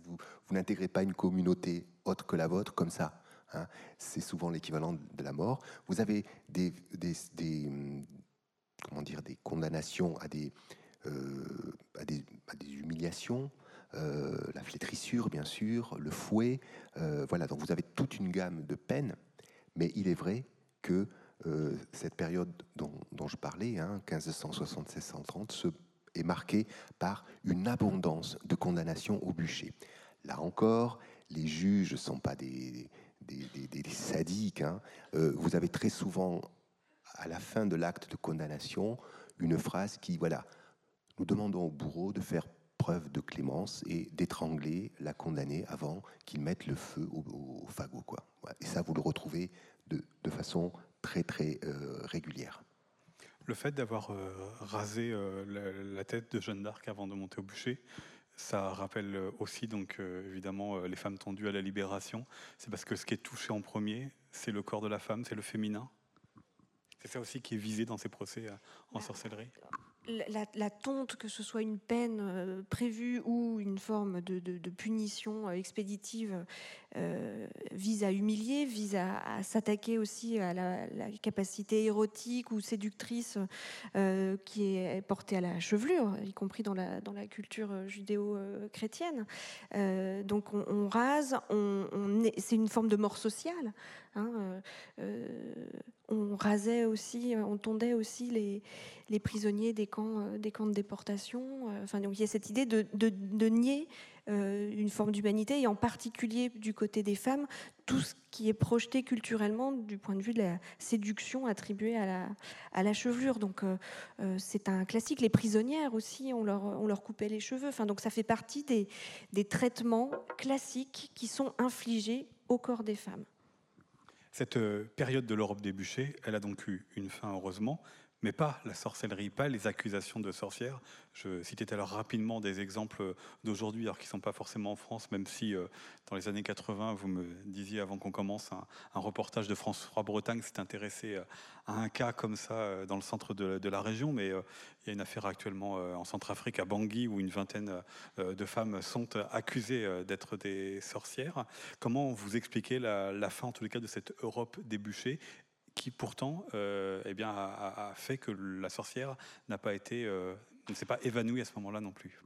vous, n'intégrez pas une communauté autre que la vôtre comme ça. Hein. C'est souvent l'équivalent de la mort. Vous avez des, hum, comment dire, des condamnations à des, à, des, à, des, humiliations, euh, la flétrissure bien sûr, le fouet. Euh, voilà, donc vous avez toute une gamme de peines, mais il est vrai que euh, cette période dont, je parlais, hein, 1576-130, est marquée par une abondance de condamnations au bûcher. Là encore, les juges ne sont pas des, des, des, des sadiques. Hein. Euh, vous avez très souvent, à la fin de l'acte de condamnation, une phrase qui, voilà, nous demandons au bourreau de faire preuve de clémence et d'étrangler la condamnée avant qu'il mette le feu au, fagot. Et ça, vous le retrouvez de, façon très, très euh, régulière. Le fait d'avoir euh, rasé euh, la, la, tête de Jeanne d'Arc avant de monter au bûcher, ça rappelle aussi donc évidemment les femmes tendues à la libération. C'est parce que ce qui est touché en premier, c'est le corps de la femme, c'est le féminin. C'est ça aussi qui est visé dans ces procès en sorcellerie la, tonte, que ce soit une peine euh, prévue ou une forme de, punition euh, expéditive, euh, vise à humilier, vise à, s'attaquer aussi à la, capacité érotique ou séductrice qui est portée à la chevelure, y compris dans la, culture judéo-chrétienne. donc on, rase, c'est une forme de mort sociale. Hein, on rasait aussi, on tondait aussi les, prisonniers des camps, euh, des camps de déportation. Euh, enfin, donc il y a cette idée de, nier euh, une forme d'humanité, et en particulier du côté des femmes, tout ce qui est projeté culturellement du point de vue de la séduction attribuée à la, chevelure. Donc c'est un classique. Les prisonnières aussi, on leur, coupait les cheveux. Enfin, donc ça fait partie des traitements classiques qui sont infligés au corps des femmes. Cette période de l'Europe des elle a donc eu une fin, heureusement, mais pas la sorcellerie, pas les accusations de sorcières. Je citais tout à l'heure rapidement des exemples d'aujourd'hui, alors qui ne sont pas forcément en France, même si euh, dans les années 80, vous me disiez avant qu'on commence, un, reportage de France 3 Bretagne s'est intéressé euh, à un cas comme ça euh, dans le centre de, la région, mais il y a une affaire actuellement en Centrafrique, à Bangui, où une vingtaine de femmes sont accusées d'être des sorcières. Comment vous expliquez la, fin, en tous les cas, de cette Europe débûchée qui pourtant euh, eh bien, a, fait que la sorcière n'a pas été, euh, ne s'est pas évanouie à ce moment-là non plus.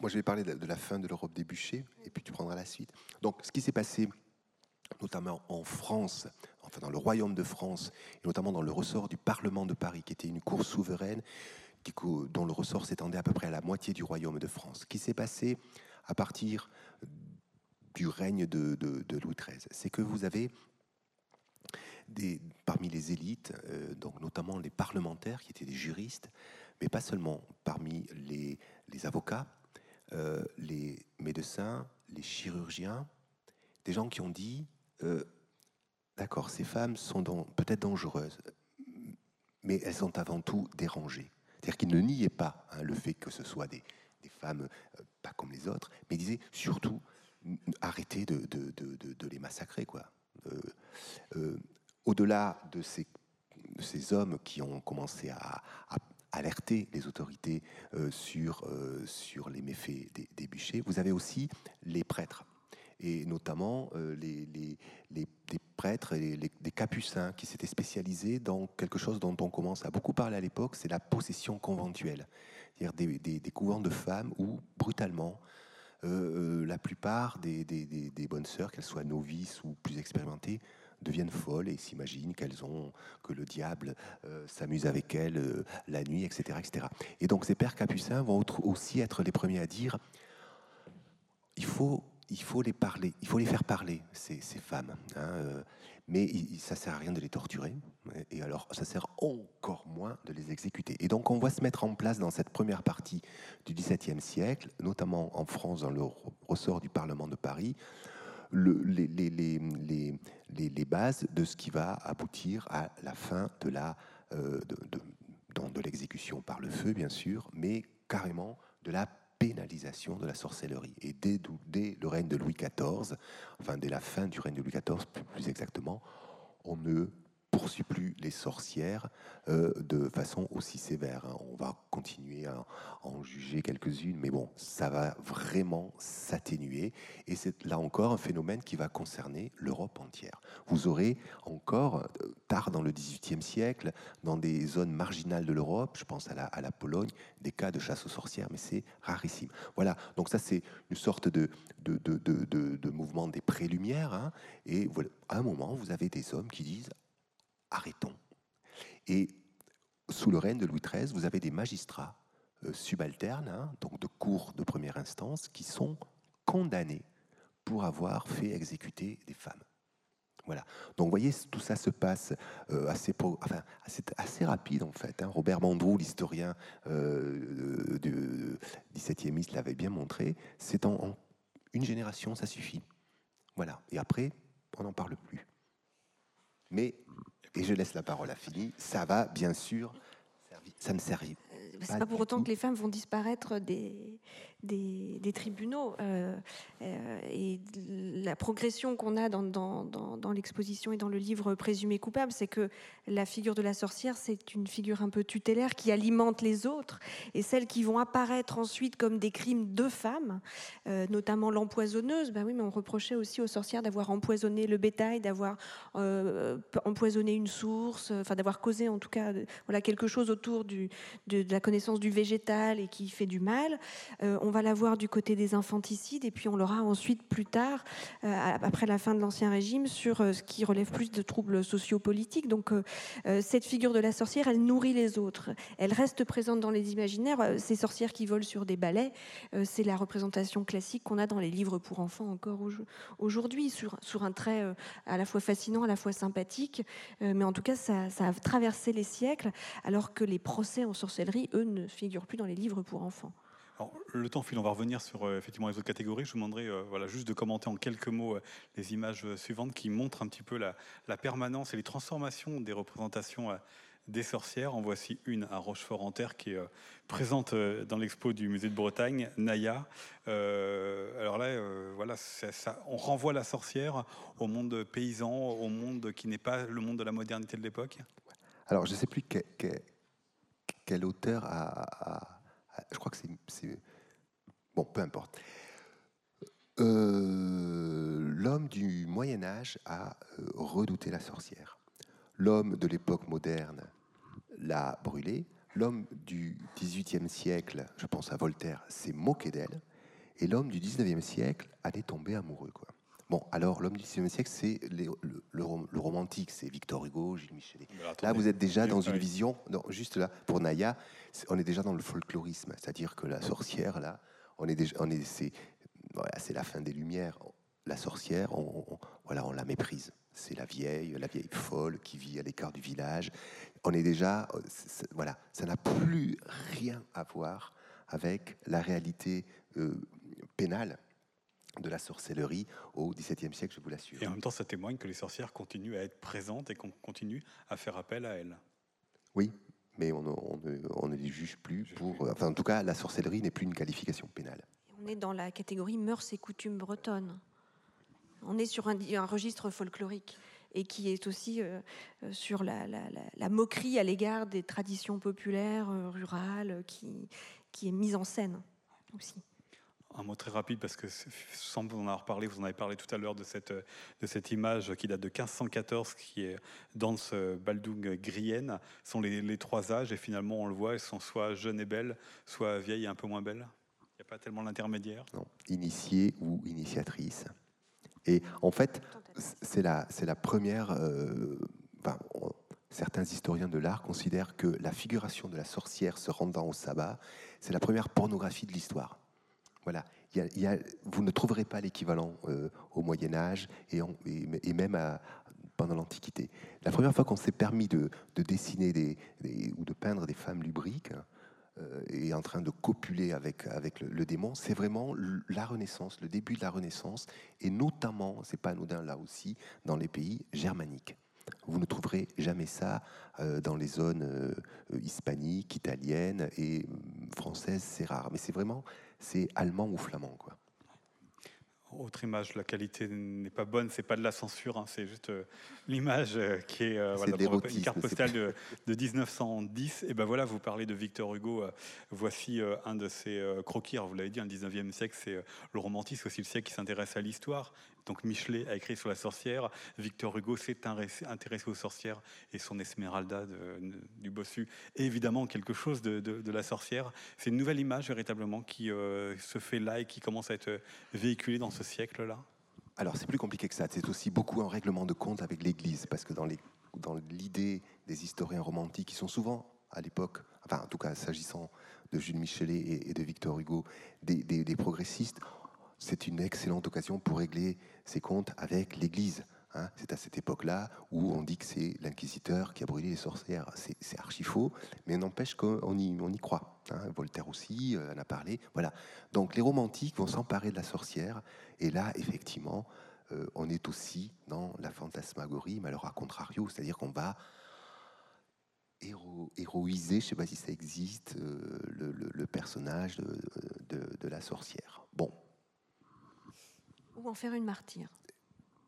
Moi, je vais parler de, la fin de l'Europe des bûchers, et puis tu prendras la suite. Donc, ce qui s'est passé, notamment en France, enfin dans le Royaume de France, et notamment dans le ressort du Parlement de Paris, qui était une cour souveraine, dont le ressort s'étendait à peu près à la moitié du Royaume de France. Ce qui s'est passé à partir du règne de, de Louis XIII, c'est que vous avez parmi les élites, euh, donc notamment les parlementaires qui étaient des juristes, mais pas seulement, parmi les, avocats, euh, les médecins, les chirurgiens, des gens qui ont dit, euh, d'accord, ces femmes sont peut-être dangereuses, mais elles sont avant tout dérangées. C'est-à-dire qu'ils ne niaient pas hein, le fait que ce soit des, femmes pas comme les autres, mais ils disaient surtout arrêtez de, de, les massacrer. quoi au-delà de ces, hommes qui ont commencé à, alerter les autorités euh, sur, euh, sur les méfaits des, bûchers, vous avez aussi les prêtres, et notamment euh, les, prêtres et les, capucins qui s'étaient spécialisés dans quelque chose dont on commence à beaucoup parler à l'époque, c'est la possession conventuelle, c'est-à-dire des, des, couvents de femmes où, brutalement, la plupart des, des bonnes sœurs, qu'elles soient novices ou plus expérimentées, deviennent folles et s'imaginent qu'elles ont que le diable euh, s'amuse avec elles euh, la nuit, etc., etc. Et donc ces pères capucins vont aussi être les premiers à dire il faut il faut les parler, il faut les faire parler ces, ces femmes. Hein, euh, mais ça sert à rien de les torturer, et alors ça sert encore moins de les exécuter. Et donc on va se mettre en place dans cette première partie du XVIIe siècle, notamment en France dans le ressort du Parlement de Paris, les, bases de ce qui va aboutir à la fin de la euh, de, l'exécution par le feu, bien sûr, mais carrément de la pénalisation de la sorcellerie. Et dès, le règne de Louis XIV, enfin dès la fin du règne de Louis XIV plus exactement, on ne poursuit plus les sorcières euh, de façon aussi sévère. Hein. On va continuer à, en juger quelques-unes, mais bon, ça va vraiment s'atténuer. Et c'est là encore un phénomène qui va concerner l'Europe entière. Vous aurez encore, euh, tard dans le XVIIIe siècle, dans des zones marginales de l'Europe, je pense à la, Pologne, des cas de chasse aux sorcières, mais c'est rarissime. Voilà, donc ça c'est une sorte de, mouvement des pré-lumières. Hein. et à un moment, vous avez des hommes qui disent arrêtons. Et sous le règne de Louis XIII, vous avez des magistrats euh, subalternes, hein, donc de cours de première instance, qui sont condamnés pour avoir fait exécuter des femmes. Voilà. Donc vous voyez, tout ça se passe euh, assez, enfin, assez, rapide en fait. Hein. Robert Mandrou, l'historien euh, du XVIIe il l'avait bien montré. C'est en, une génération, ça suffit. Voilà. Et après, on n'en parle plus. Mais et je laisse la parole à Philippe, ça va bien sûr, ça ne sert c'est pas pour autant que les femmes vont disparaître des, des, tribunaux. Euh, euh, et la progression qu'on a dans, l'exposition et dans le livre Présumé coupable, c'est que la figure de la sorcière, c'est une figure un peu tutélaire qui alimente les autres, et celles qui vont apparaître ensuite comme des crimes de femmes, euh, notamment l'empoisonneuse. Ben oui, mais on reprochait aussi aux sorcières d'avoir empoisonné le bétail, d'avoir empoisonné une source, enfin d'avoir causé en tout cas voilà, quelque chose autour de, la connaissance du végétal et qui fait du mal. on va la voir du côté des infanticides et puis on l'aura ensuite plus tard, euh, après la fin de l'Ancien Régime, sur euh, ce qui relève plus de troubles sociopolitiques. Donc euh, cette figure de la sorcière, elle nourrit les autres. Elle reste présente dans les imaginaires. Ces sorcières qui volent sur des balais, c'est la représentation classique qu'on a dans les livres pour enfants encore aujourd'hui, sur, sur un trait à la fois fascinant, à la fois sympathique. Mais en tout cas, ça, ça a traversé les siècles, alors que les procès en sorcellerie, eux, ne figurent plus dans les livres pour enfants le temps file, on va revenir sur euh, effectivement les autres catégories. Je vous demanderai euh, voilà, juste de commenter en quelques mots euh, les images suivantes qui montrent un petit peu la, permanence et les transformations des représentations des sorcières. En voici une à Rochefort-en-Terre qui est présente dans l'expo du musée de Bretagne, Naya. alors là, voilà, on renvoie la sorcière au monde paysan, au monde qui n'est pas le monde de la modernité de l'époque. Alors je ne sais plus quel auteur a je crois que c'est. Bon, peu importe. Euh, l'homme du Moyen Âge a euh, redouté la sorcière. L'homme de l'époque moderne l'a brûlée. L'homme du XVIIIe siècle, je pense à Voltaire, s'est moqué d'elle. Et l'homme du XIXe siècle allait tomber amoureux. Bon, alors l'homme du XIXe siècle, c'est le, le, romantique, c'est Victor Hugo, Gilles Michelet. Là, vous êtes déjà dans une vision, non, juste là, pour Naya, on est déjà dans le folklorisme, c'est-à-dire que la sorcière, là, on est déjà, on est, c'est, voilà, c'est la fin des Lumières. La sorcière, on, voilà, on la méprise. C'est la vieille, la vieille folle qui vit à l'écart du village. On est déjà, voilà, ça n'a plus rien à voir avec la réalité euh, pénale de la sorcellerie au XVIIe siècle, je vous l'assure. Et en même temps, ça témoigne que les sorcières continuent à être présentes et qu'on continue à faire appel à elles. Oui, mais on, ne les juge plus pour. Enfin, en tout cas, la sorcellerie n'est plus une qualification pénale. On est dans la catégorie mœurs et coutumes bretonnes. On est sur un, registre folklorique et qui est aussi euh, euh, sur la, moquerie à l'égard des traditions populaires euh, rurales qui, qui est mise en scène aussi. Un mot très rapide parce que sans vous en avoir parlé, vous en avez parlé tout à l'heure de cette, de cette image qui date de 1514, qui est Danse Baldung Grienne. sont les, trois âges et finalement on le voit, elles sont soit jeunes et belles, soit vieilles et un peu moins belles. Il n'y a pas tellement l'intermédiaire. Non, initiée ou initiatrice. Et en fait, c'est la, la première. Euh, certains historiens de l'art considèrent que la figuration de la sorcière se rendant au sabbat, c'est la première pornographie de l'histoire. Voilà. vous ne trouverez pas l'équivalent euh, au Moyen Âge et, même pendant l'Antiquité. La première fois qu'on s'est permis de, dessiner des, ou de peindre des femmes lubriques euh, et en train de copuler avec, avec le, démon, c'est vraiment la Renaissance, le début de la Renaissance, et notamment, c'est pas anodin là aussi, dans les pays germaniques. Vous ne trouverez jamais ça euh, dans les zones hispaniques, italiennes et françaises, c'est rare. Mais c'est vraiment c'est allemand ou flamand. Quoi. Autre image, la qualité n'est pas bonne, c'est pas de la censure, hein, c'est juste euh, l'image euh, qui est, euh, voilà, une carte postale de, 1910. Et ben voilà, vous parlez de Victor Hugo. voici un de ses croquis. vous l'avez dit, le 19e siècle, c'est le romantisme, aussi le siècle qui s'intéresse à l'histoire. Donc Michelet a écrit sur la sorcière, Victor Hugo s'est intéressé aux sorcières et son Esmeralda du Bossu est évidemment quelque chose de, la sorcière. C'est une nouvelle image véritablement qui euh, se fait là et qui commence à être véhiculée dans ce siècle-là. Alors c'est plus compliqué que ça, c'est aussi beaucoup un règlement de compte avec l'Église, parce que dans l'idée des historiens romantiques, qui sont souvent à l'époque, enfin en tout cas s'agissant de Jules Michelet et, de Victor Hugo, des progressistes, c'est une excellente occasion pour régler ses comptes avec l'Église. Hein. c'est à cette époque-là où on dit que c'est l'inquisiteur qui a brûlé les sorcières. C'est archi faux, mais n'empêche qu'on y, on y croit. Hein. Voltaire aussi euh, en a parlé. Voilà. Donc les romantiques vont s'emparer de la sorcière. Et là, effectivement, euh, on est aussi dans la fantasmagorie, mais à contrario, c'est-à-dire qu'on va héroïser, je ne sais pas si ça existe, le, personnage de, la sorcière. Bon. En faire une martyre?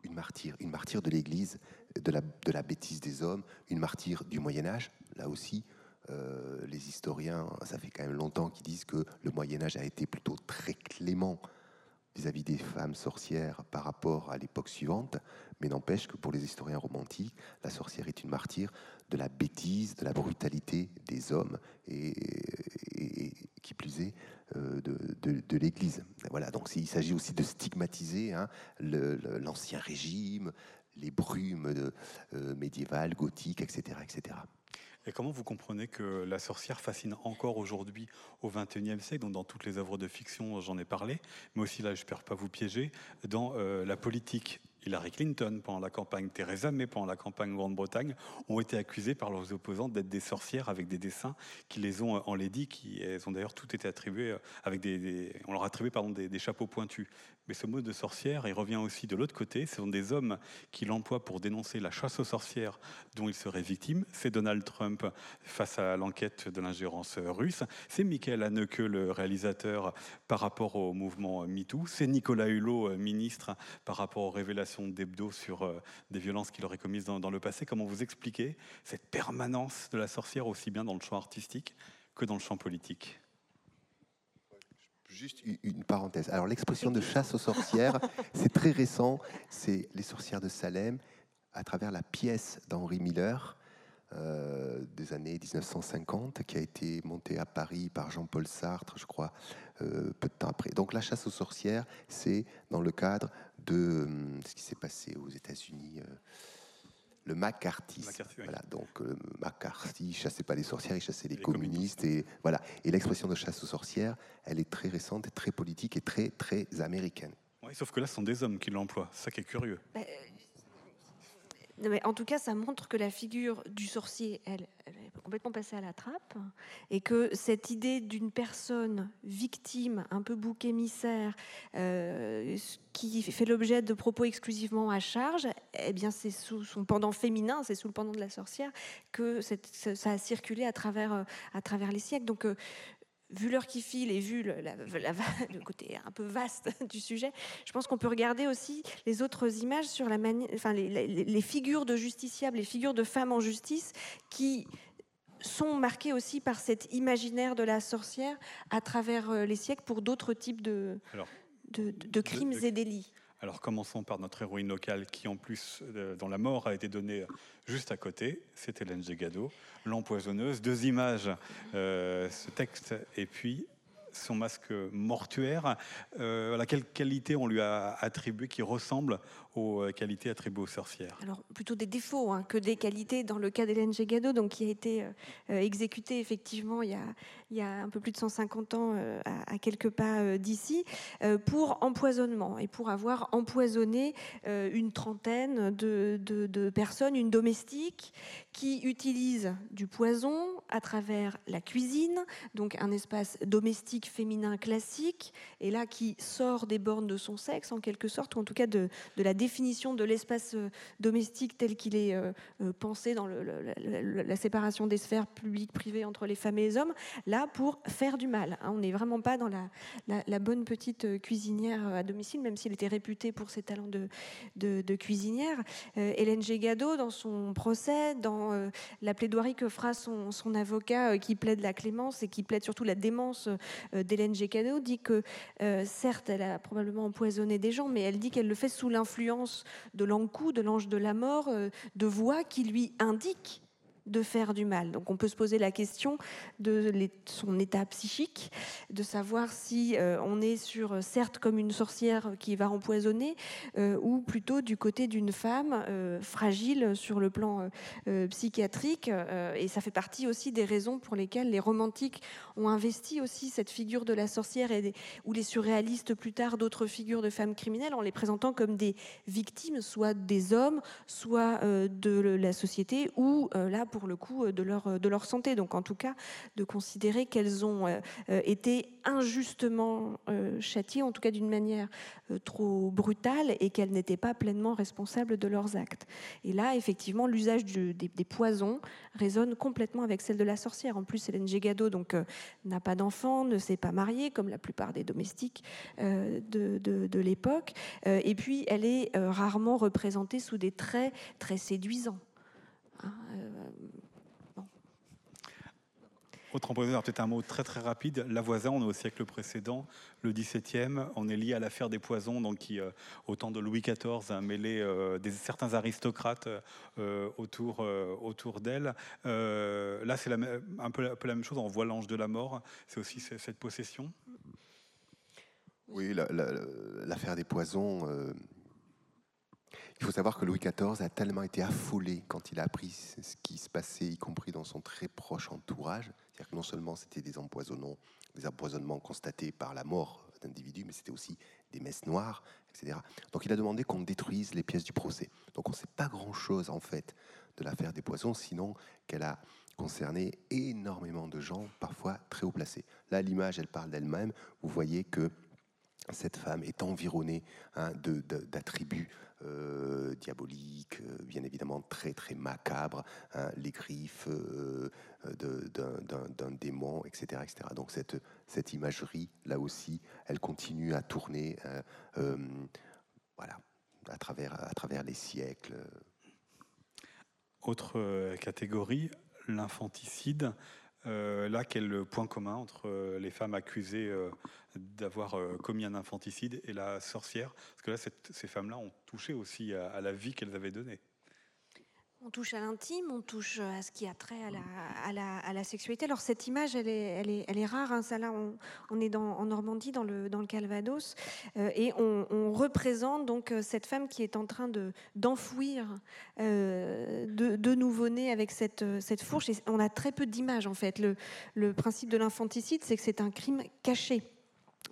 Une martyre, une martyre de l'Église, de la, de la bêtise des hommes, une martyre du Moyen Âge, là aussi, euh, les historiens, ça fait quand même longtemps qu'ils disent que le Moyen Âge a été plutôt très clément vis-à-vis des femmes sorcières par rapport à l'époque suivante, mais n'empêche que pour les historiens romantiques, la sorcière est une martyre de la bêtise, de la brutalité des hommes et, qui plus est euh, de, l'Église. Voilà, donc il s'agit aussi de stigmatiser hein, l'ancien régime, les brumes euh, médiévales, gothiques, etc., etc. Et comment vous comprenez que la sorcière fascine encore aujourd'hui au XXIe siècle, donc dans toutes les œuvres de fiction, j'en ai parlé, mais aussi là, je ne pas vous piéger, dans euh, la politique? Hillary Clinton pendant la campagne, Theresa May pendant la campagne Grande-Bretagne, ont été accusés par leurs opposants d'être des sorcières avec des dessins qui les ont enlaidis, qui ont d'ailleurs tout été attribués euh, avec des, on leur des, chapeaux pointus. Mais ce mot de sorcière, il revient aussi de l'autre côté. Ce sont des hommes qui l'emploient pour dénoncer la chasse aux sorcières dont ils seraient victimes. C'est Donald Trump face à l'enquête de l'ingérence russe. C'est Michael Haneke, le réalisateur, par rapport au mouvement MeToo. C'est Nicolas Hulot, ministre, par rapport aux révélations d'Hebdo sur euh, des violences qu'il aurait commises dans, le passé. Comment vous expliquez cette permanence de la sorcière aussi bien dans le champ artistique que dans le champ politique? Juste une parenthèse. Alors l'expression de (laughs) chasse aux sorcières, c'est très récent. C'est les sorcières de Salem à travers la pièce d'Henri Miller euh, des années 1950 qui a été montée à Paris par Jean-Paul Sartre, je crois, euh, peu de temps après. Donc la chasse aux sorcières, c'est dans le cadre de hum, ce qui s'est passé aux États-Unis. Le McCarthy. Voilà, donc euh, McCarthy chassait pas les sorcières, il chassait les, communistes, et voilà. Et l'expression de chasse aux sorcières, elle est très récente, très politique et très très américaine. Oui, sauf que là, ce sont des hommes qui l'emploient. Ça qui est curieux. Bah, en tout cas, ça montre que la figure du sorcier, elle, est complètement passée à la trappe, et que cette idée d'une personne victime, un peu bouc émissaire, euh, qui fait l'objet de propos exclusivement à charge, eh bien, c'est sous son pendant féminin, c'est sous le pendant de la sorcière que ça a circulé à travers, euh, les siècles. Donc, euh, vu l'heure qui file et vu le, (laughs) côté un peu vaste (laughs) du sujet, je pense qu'on peut regarder aussi les autres images sur la enfin les, figures de justiciables, les figures de femmes en justice qui sont marquées aussi par cet imaginaire de la sorcière à travers euh, les siècles pour d'autres types de, de, crimes et délits. Alors commençons par notre héroïne locale qui en plus euh, dont la mort a été donnée juste à côté, c'est Hélène Gégado, l'empoisonneuse. Deux images, euh, ce texte et puis son masque mortuaire. Euh, quelle qualité on lui a attribué qui ressemble aux euh, qualités attribuées aux sorcières Alors plutôt des défauts hein, que des qualités dans le cas d'Hélène Gégado, donc qui a été euh, euh, exécutée effectivement il y, a, un peu plus de 150 ans à, quelques pas d'ici pour empoisonnement et pour avoir empoisonné une trentaine de, personnes, une domestique qui utilise du poison à travers la cuisine, donc un espace domestique féminin classique, et là qui sort des bornes de son sexe en quelque sorte, ou en tout cas de, de la définition de l'espace euh, domestique tel qu'il est euh, euh, pensé dans la séparation des sphères publiques-privées entre les femmes et les hommes, là pour faire du mal. Hein. On n'est vraiment pas dans la, bonne petite cuisinière à domicile, même s'il était réputé pour ses talents de, de, cuisinière. Hélène Gégado, dans son procès, dans la plaidoirie que fera son, son avocat qui plaide la clémence et qui plaide surtout la démence d'Hélène Gégado, dit que certes, elle a probablement empoisonné des gens, mais elle dit qu'elle le fait sous l'influence de l'encou, de l'ange de la mort, euh, de voix qui lui indiquent de faire du mal. Donc on peut se poser la question de son état psychique, de savoir si euh, on est sur, euh, certes, comme une sorcière qui va empoisonner, euh, ou plutôt du côté d'une femme fragile sur le plan psychiatrique. et ça fait partie aussi des raisons pour lesquelles les romantiques ont investi aussi cette figure de la sorcière, et ou les surréalistes plus tard d'autres figures de femmes criminelles, en les présentant comme des victimes, soit des hommes, soit de la société, ou là, pour le coup de leur, de leur santé. Donc en tout cas, de considérer qu'elles ont été injustement châtiées, en tout cas d'une manière trop brutale, et qu'elles n'étaient pas pleinement responsables de leurs actes. Et là, effectivement, l'usage des, des, poisons résonne complètement avec celle de la sorcière. En plus, Hélène Gégado n'a pas d'enfant, ne s'est pas mariée, comme la plupart des domestiques de, de l'époque. et puis, elle est rarement représentée sous des traits très séduisants. Hein, euh, Autre empoisonneur, peut-être un mot très très rapide. La voisin, on est au siècle précédent, le XVIIe, on est lié à l'affaire des poisons, donc qui, euh, au temps de Louis XIV, a mêlé euh, des, certains aristocrates autour, autour d'elle. là, c'est un, peu, un peu la même chose, on voit l'ange de la mort, c'est aussi cette possession? Oui, l'affaire des poisons, il faut savoir que Louis XIV a tellement été affolé quand il a appris ce qui se passait, y compris dans son très proche entourage. C'est-à-dire que non seulement c'était des empoisonnements, des empoisonnements constatés par la mort d'individus, mais c'était aussi des messes noires, etc. Donc il a demandé qu'on détruise les pièces du procès. Donc on ne sait pas grand-chose en fait de l'affaire des poisons, sinon qu'elle a concerné énormément de gens, parfois très haut placés. Là, l'image, elle parle d'elle-même. Vous voyez que cette femme est environnée hein, d'attributs euh, diaboliques, euh, bien évidemment très très macabres, hein, les griffes euh, d'un démon, etc., etc. Donc cette, cette imagerie, là aussi, elle continue à tourner voilà, à, travers, à travers les siècles. Autre catégorie, l'infanticide. Là, quel point commun entre les femmes accusées d'avoir commis un infanticide et la sorcière Parce que là, ces femmes-là ont touché aussi à la vie qu'elles avaient donnée. On touche à l'intime, on touche à ce qui a trait à la, à la, sexualité. Alors cette image, elle est, elle est, rare. Hein. Ça là, on, est en Normandie, dans le, dans le Calvados, euh, et on, représente donc euh, cette femme qui est en train de d'enfouir euh, deux, nouveau-nés avec cette, cette fourche. Et on a très peu d'images en fait. Le, le principe de l'infanticide, c'est que c'est un crime caché.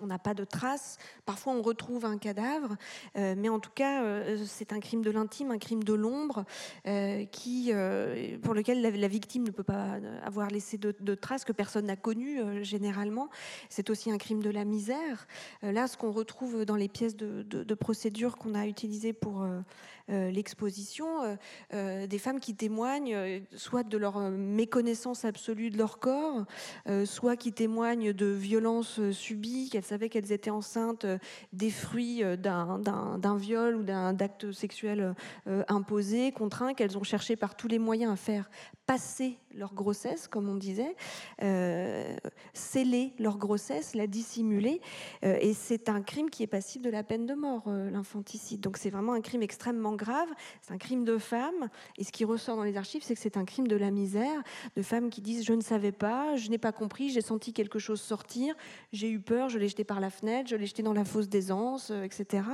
On n'a pas de traces. Parfois, on retrouve un cadavre, euh, mais en tout cas, euh, c'est un crime de l'intime, un crime de l'ombre, euh, qui, pour lequel la, victime ne peut pas avoir laissé de, traces que personne n'a connues généralement. C'est aussi un crime de la misère. là, ce qu'on retrouve dans les pièces de, de procédure qu'on a utilisées pour l'exposition, des femmes qui témoignent soit de leur méconnaissance absolue de leur corps, soit qui témoignent de violences subies, savaient qu'elles étaient enceintes euh, des fruits euh, d'un viol ou d'un acte sexuel euh, imposé, contraint, qu'elles ont cherché par tous les moyens à faire passer leur grossesse, comme on disait, sceller leur grossesse, la dissimuler. et c'est un crime qui est passible de la peine de mort, l'infanticide. Donc c'est vraiment un crime extrêmement grave, c'est un crime de femme. Et ce qui ressort dans les archives, c'est que c'est un crime de la misère, de femmes qui disent je ne savais pas, je n'ai pas compris, j'ai senti quelque chose sortir, j'ai eu peur, je l'ai jeté par la fenêtre, je l'ai jeté dans la fosse d'aisance, euh, etc.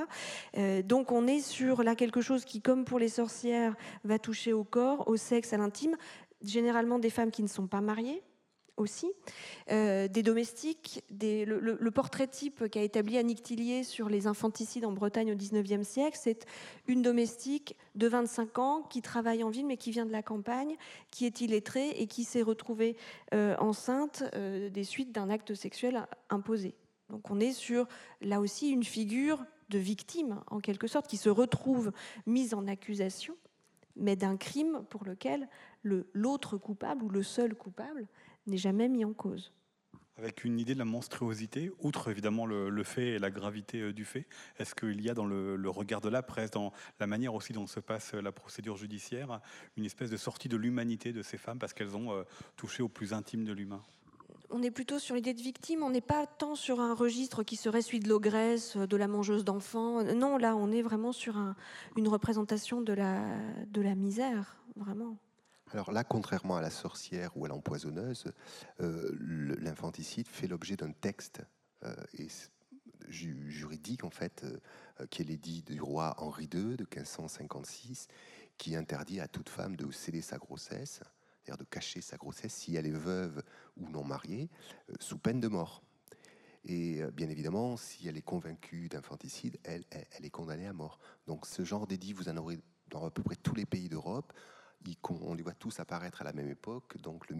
Euh, donc on est sur là quelque chose qui, comme pour les sorcières, va toucher au corps, au sexe, à l'intime, généralement des femmes qui ne sont pas mariées aussi, euh, des domestiques, le, portrait type qu'a établi Annick Tillier sur les infanticides en Bretagne au XIXe siècle, c'est une domestique de 25 ans qui travaille en ville mais qui vient de la campagne, qui est illettrée et qui s'est retrouvée enceinte des suites d'un acte sexuel imposé. Donc on est sur, là aussi, une figure de victime, en quelque sorte, qui se retrouve mise en accusation, mais d'un crime pour lequel l'autre coupable ou le seul coupable n'est jamais mis en cause. Avec une idée de la monstruosité, outre évidemment le, fait et la gravité euh, du fait, est-ce qu'il y a dans le, le, regard de la presse, dans la manière aussi dont se passe la procédure judiciaire, une espèce de sortie de l'humanité de ces femmes parce qu'elles ont euh, touché au plus intime de l'humain? On est plutôt sur l'idée de victime, on n'est pas tant sur un registre qui serait celui de l'ogresse, de la mangeuse d'enfants. Non, là, on est vraiment sur une représentation de la, de la misère, vraiment. Alors là, contrairement à la sorcière ou à l'empoisonneuse, euh, l'infanticide fait l'objet d'un texte euh, juridique, en fait, euh, qui est l'édit du roi Henri II de 1556, qui interdit à toute femme de sceller sa grossesse c'est-à-dire de cacher sa grossesse si elle est veuve ou non mariée, sous peine de mort. Et bien évidemment, si elle est convaincue d'infanticide, elle, elle, est condamnée à mort. Donc ce genre d'édit, vous en aurez dans à peu près tous les pays d'Europe. On les voit tous apparaître à la même époque, donc le,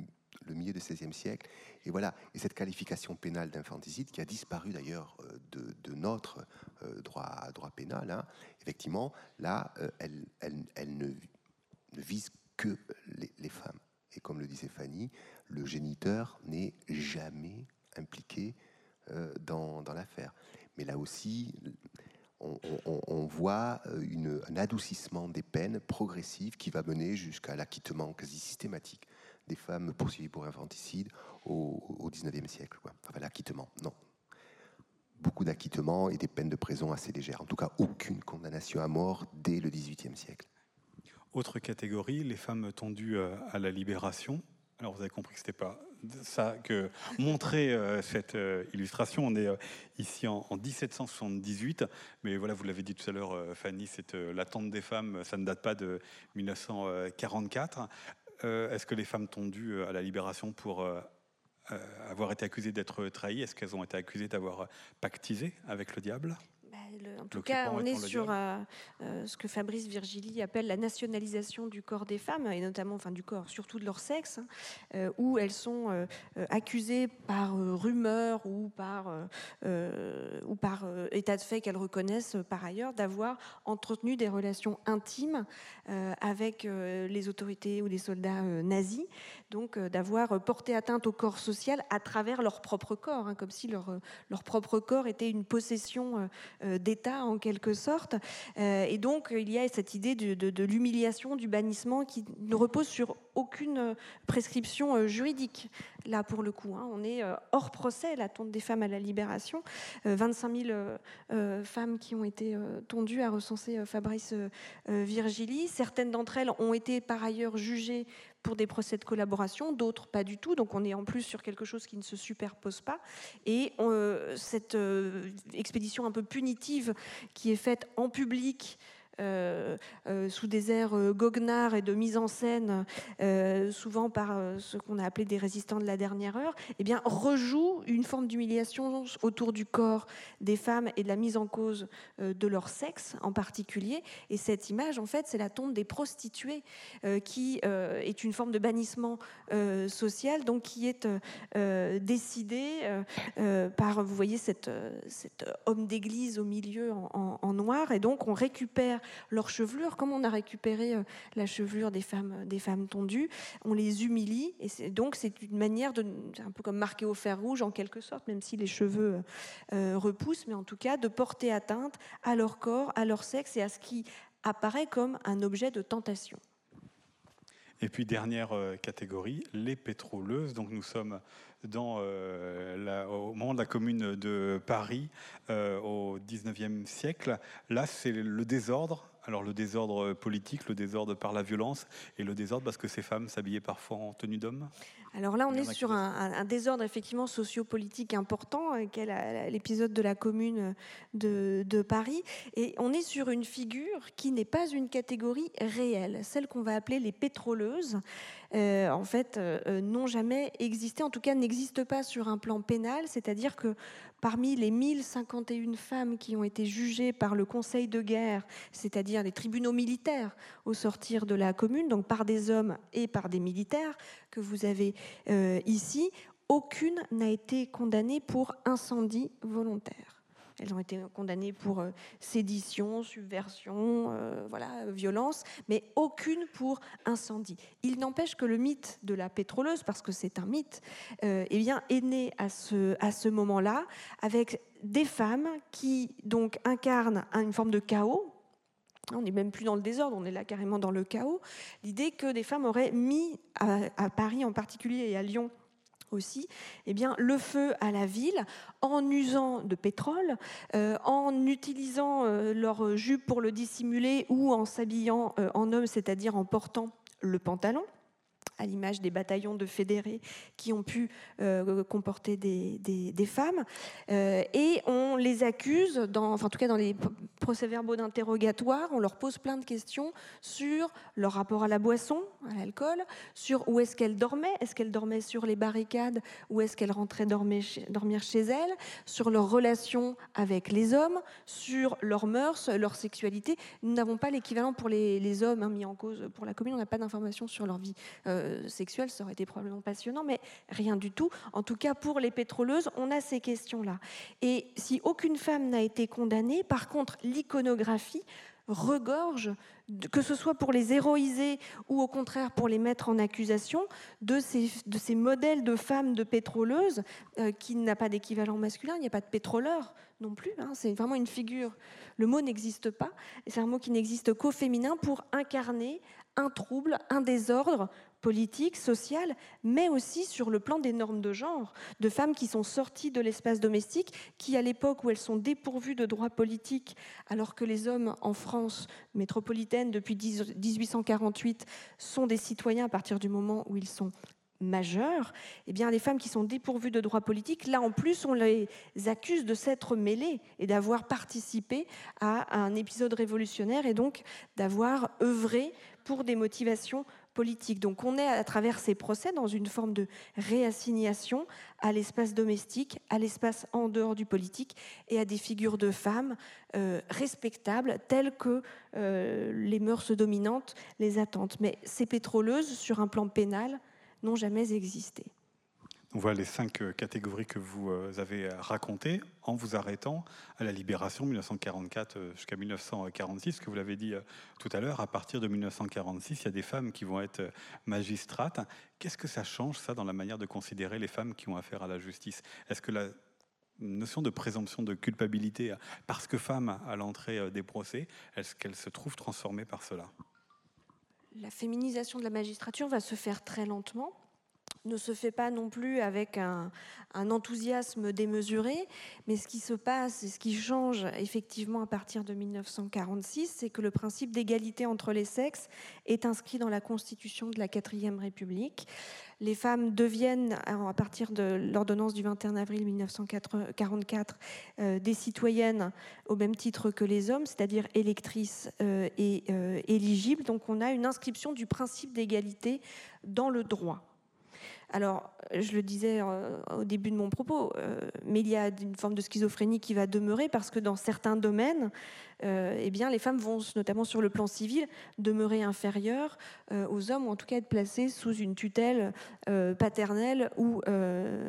milieu du XVIe siècle. Et voilà, et cette qualification pénale d'infanticide qui a disparu d'ailleurs euh, de, notre euh, droit, pénal, hein, effectivement, là, euh, elle, ne, vise que les, femmes. Et comme le disait Fanny, le géniteur n'est jamais impliqué dans l'affaire. Mais là aussi, on, voit euh, un adoucissement des peines progressives qui va mener jusqu'à l'acquittement quasi systématique des femmes poursuivies pour infanticide au, 19e siècle. Enfin, l'acquittement, non. Beaucoup d'acquittements et des peines de prison assez légères. En tout cas, aucune condamnation à mort dès le 18e siècle. Autre catégorie, les femmes tendues euh, à la libération. Alors vous avez compris que ce n'était pas ça que montrer euh, cette euh, illustration. On est euh, ici en, 1778, mais voilà, vous l'avez dit tout à l'heure, Fanny, l'attente des femmes, ça ne date pas de 1944. Est-ce que les femmes tondues à la libération pour avoir été accusées d'être trahies, est-ce qu'elles ont été accusées d'avoir pactisé avec le diable? En tout cas, on est sur euh, euh, ce que Fabrice Virgili appelle la nationalisation du corps des femmes, et notamment enfin, du corps, surtout de leur sexe, hein, euh, où elles sont accusées par rumeur ou par, ou par état de fait qu'elles reconnaissent par ailleurs d'avoir entretenu des relations intimes avec les autorités ou les soldats nazis, donc d'avoir porté atteinte au corps social à travers leur propre corps, hein, comme si leur, leur propre corps était une possession d'État en quelque sorte. Euh, et donc il y a cette idée de, l'humiliation, du bannissement qui ne repose sur aucune prescription euh, juridique. Là pour le coup, hein. on est euh, hors procès, la tonte des femmes à la libération. 25 000 femmes qui ont été tondues, à recenser Fabrice Virgili. Certaines d'entre elles ont été par ailleurs jugées pour des procès de collaboration, d'autres pas du tout. Donc on est en plus sur quelque chose qui ne se superpose pas. Et euh, cette euh, expédition un peu punitive qui est faite en public, sous des airs euh, goguenards et de mise en scène, souvent par ce qu'on a appelé des résistants de la dernière heure, eh bien, rejoue une forme d'humiliation autour du corps des femmes et de la mise en cause de leur sexe en particulier. Et cette image, en fait, c'est la tombe des prostituées qui est une forme de bannissement social, donc qui est décidée par, vous voyez, cet homme d'église au milieu en, en, noir, et donc on récupère leur chevelure, comme on a récupéré euh, la chevelure des femmes, des femmes tondues, on les humilie. Et donc, c'est une manière de, un peu comme marquer au fer rouge en quelque sorte, même si les cheveux euh, euh, repoussent, mais en tout cas, de porter atteinte à leur corps, à leur sexe et à ce qui apparaît comme un objet de tentation. Et puis dernière catégorie, les pétroleuses. Donc nous sommes dans, euh, au moment de la commune de Paris euh, au 19e siècle. Là, c'est le désordre. Alors le désordre politique, le désordre par la violence et le désordre parce que ces femmes s'habillaient parfois en tenue d'homme alors là, on est sur un, désordre effectivement sociopolitique important, euh, qu'est l'épisode de la Commune de, Paris, et on est sur une figure qui n'est pas une catégorie réelle, celle qu'on va appeler les pétroleuses. Euh, en fait, euh, n'ont jamais existé, en tout cas n'existent pas sur un plan pénal, c'est-à-dire que parmi les 1051 femmes qui ont été jugées par le Conseil de guerre, c'est-à-dire les tribunaux militaires au sortir de la commune, donc par des hommes et par des militaires que vous avez euh, ici, aucune n'a été condamnée pour incendie volontaire. Elles ont été condamnées pour euh, sédition, subversion, euh, voilà, violence, mais aucune pour incendie. Il n'empêche que le mythe de la pétroleuse, parce que c'est un mythe, eh bien, est né à ce, à ce moment-là avec des femmes qui donc incarnent une forme de chaos, on n'est même plus dans le désordre, on est là carrément dans le chaos. L'idée que des femmes auraient mis à, Paris en particulier et à Lyon aussi, eh bien, le feu à la ville en usant de pétrole, euh, en utilisant euh, leur jupe pour le dissimuler ou en s'habillant euh, en homme, c'est-à-dire en portant le pantalon à l'image des bataillons de fédérés qui ont pu euh, comporter des, femmes. Euh, et on les accuse, dans, enfin, en tout cas dans les procès-verbaux d'interrogatoire, on leur pose plein de questions sur leur rapport à la boisson, à l'alcool, sur où est-ce qu'elles dormaient, est-ce qu'elles dormaient sur les barricades ou est-ce qu'elles rentraient dormir chez elles, sur leur relation avec les hommes, sur leurs mœurs, leur sexualité. Nous n'avons pas l'équivalent pour les, hommes hein, mis en cause pour la commune, on n'a pas d'informations sur leur vie euh, sexuelle, ça aurait été probablement passionnant, mais rien du tout. En tout cas, pour les pétroleuses, on a ces questions-là. Et si aucune femme n'a été condamnée, par contre, l'iconographie regorge, que ce soit pour les héroïser ou au contraire pour les mettre en accusation, de ces, de ces modèles de femmes de pétroleuses euh, qui n'a pas d'équivalent masculin, il n'y a pas de pétroleur non plus, hein. c'est vraiment une figure, le mot n'existe pas, c'est un mot qui n'existe qu'au féminin pour incarner un trouble, un désordre politique, social, mais aussi sur le plan des normes de genre, de femmes qui sont sorties de l'espace domestique, qui à l'époque où elles sont dépourvues de droits politiques, alors que les hommes en France métropolitaine depuis 1848 sont des citoyens à partir du moment où ils sont majeurs, eh bien, les femmes qui sont dépourvues de droits politiques, là en plus, on les accuse de s'être mêlées et d'avoir participé à un épisode révolutionnaire et donc d'avoir œuvré pour des motivations politiques. Donc on est à travers ces procès dans une forme de réassignation à l'espace domestique, à l'espace en dehors du politique et à des figures de femmes euh, respectables telles que euh, les mœurs dominantes les attendent. Mais ces pétroleuses, sur un plan pénal, n'ont jamais existé. On voit les cinq euh, catégories que vous euh, avez euh, racontées en vous arrêtant à la libération 1944 jusqu'à 1946, que vous l'avez dit tout à l'heure. À partir de 1946, il y a des femmes qui vont être magistrates. Qu'est-ce que ça change, ça, dans la manière de considérer les femmes qui ont affaire à la justice? Est-ce que la notion de présomption de culpabilité, parce que femme à l'entrée des procès, est-ce qu'elle se trouve transformée par cela? La féminisation de la magistrature va se faire très lentement ne se fait pas non plus avec un, enthousiasme démesuré, mais ce qui se passe et ce qui change effectivement à partir de 1946, c'est que le principe d'égalité entre les sexes est inscrit dans la Constitution de la quatrième République. Les femmes deviennent, à partir de l'ordonnance du 21 avril 1944, euh, des citoyennes au même titre que les hommes, c'est-à-dire électrices euh, et euh, éligibles. Donc on a une inscription du principe d'égalité dans le droit. Alors, je le disais euh, au début de mon propos, euh, mais il y a une forme de schizophrénie qui va demeurer parce que dans certains domaines, euh, eh bien, les femmes vont, notamment sur le plan civil, demeurer inférieures aux hommes, ou en tout cas être placées sous une tutelle paternelle ou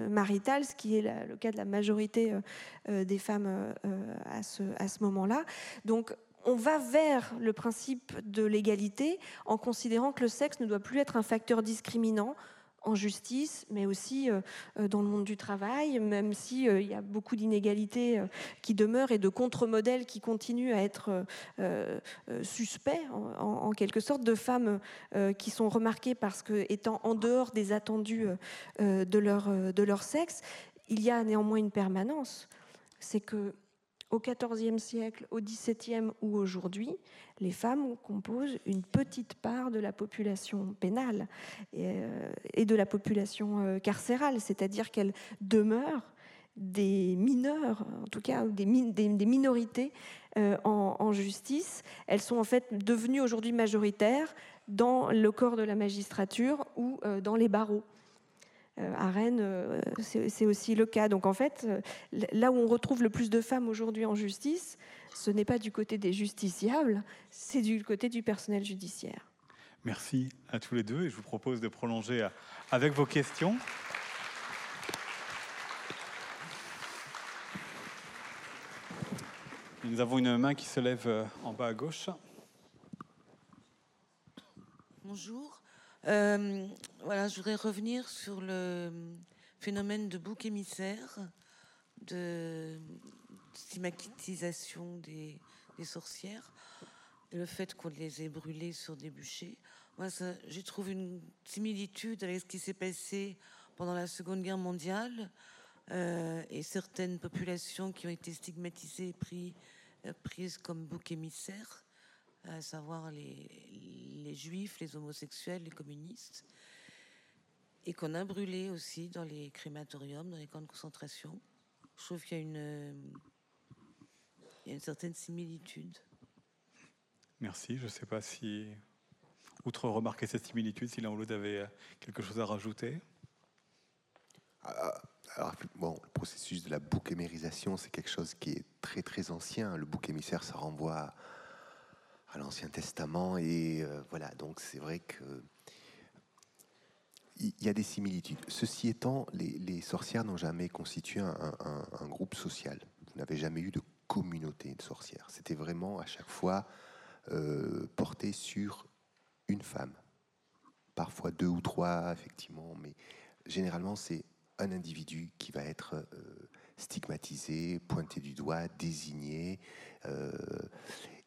maritale, ce qui est le cas de la majorité des femmes à ce, à ce moment-là. Donc, on va vers le principe de l'égalité en considérant que le sexe ne doit plus être un facteur discriminant en justice, mais aussi euh, euh, dans le monde du travail, même s'il euh, il y a beaucoup d'inégalités qui demeurent et de contre-modèles qui continuent à être suspects, en, quelque sorte, de femmes qui sont remarquées parce que, étant en dehors des attendus de, leur, de leur sexe, il y a néanmoins une permanence. C'est que au XIVe siècle, au XVIIe ou aujourd'hui, les femmes composent une petite part de la population pénale et, euh, de la population euh, carcérale, c'est-à-dire qu'elles demeurent des mineurs, en tout cas des, minorités euh, en, justice. Elles sont en fait devenues aujourd'hui majoritaires dans le corps de la magistrature ou dans les barreaux. Euh, à Rennes, euh, c'est aussi le cas. Donc en fait, euh, là où on retrouve le plus de femmes aujourd'hui en justice, ce n'est pas du côté des justiciables, c'est du côté du personnel judiciaire. Merci à tous les deux et je vous propose de prolonger avec vos questions. Nous avons une main qui se lève en bas à gauche. Bonjour. Euh, voilà, je voudrais revenir sur le phénomène de bouc émissaire, de stigmatisation des, sorcières, le fait qu'on les ait brûlées sur des bûchers. Moi, j'ai trouvé une similitude avec ce qui s'est passé pendant la Seconde Guerre mondiale euh, et certaines populations qui ont été stigmatisées et euh, prises comme bouc émissaires à savoir les, juifs, les homosexuels, les communistes. et qu'on a brûlé aussi dans les crématoriums, dans les camps de concentration. Je trouve qu'il y a une, il y a une certaine similitude. Merci. Je ne sais pas si, outre remarquer cette similitude, si l'un ou l'autre avait quelque chose à rajouter. Ah, alors, bon, le processus de la bouc-émérisation, c'est quelque chose qui est très très ancien. Le bouc émissaire, ça renvoie à, l'Ancien Testament et euh, voilà. Donc c'est vrai que il y a des similitudes. Ceci étant, les, sorcières n'ont jamais constitué un, groupe social. Vous n'avez jamais eu de communauté de sorcières. C'était vraiment à chaque fois euh, porté sur une femme. Parfois deux ou trois, effectivement, mais généralement c'est un individu qui va être euh, stigmatisé, pointé du doigt, désigné, euh,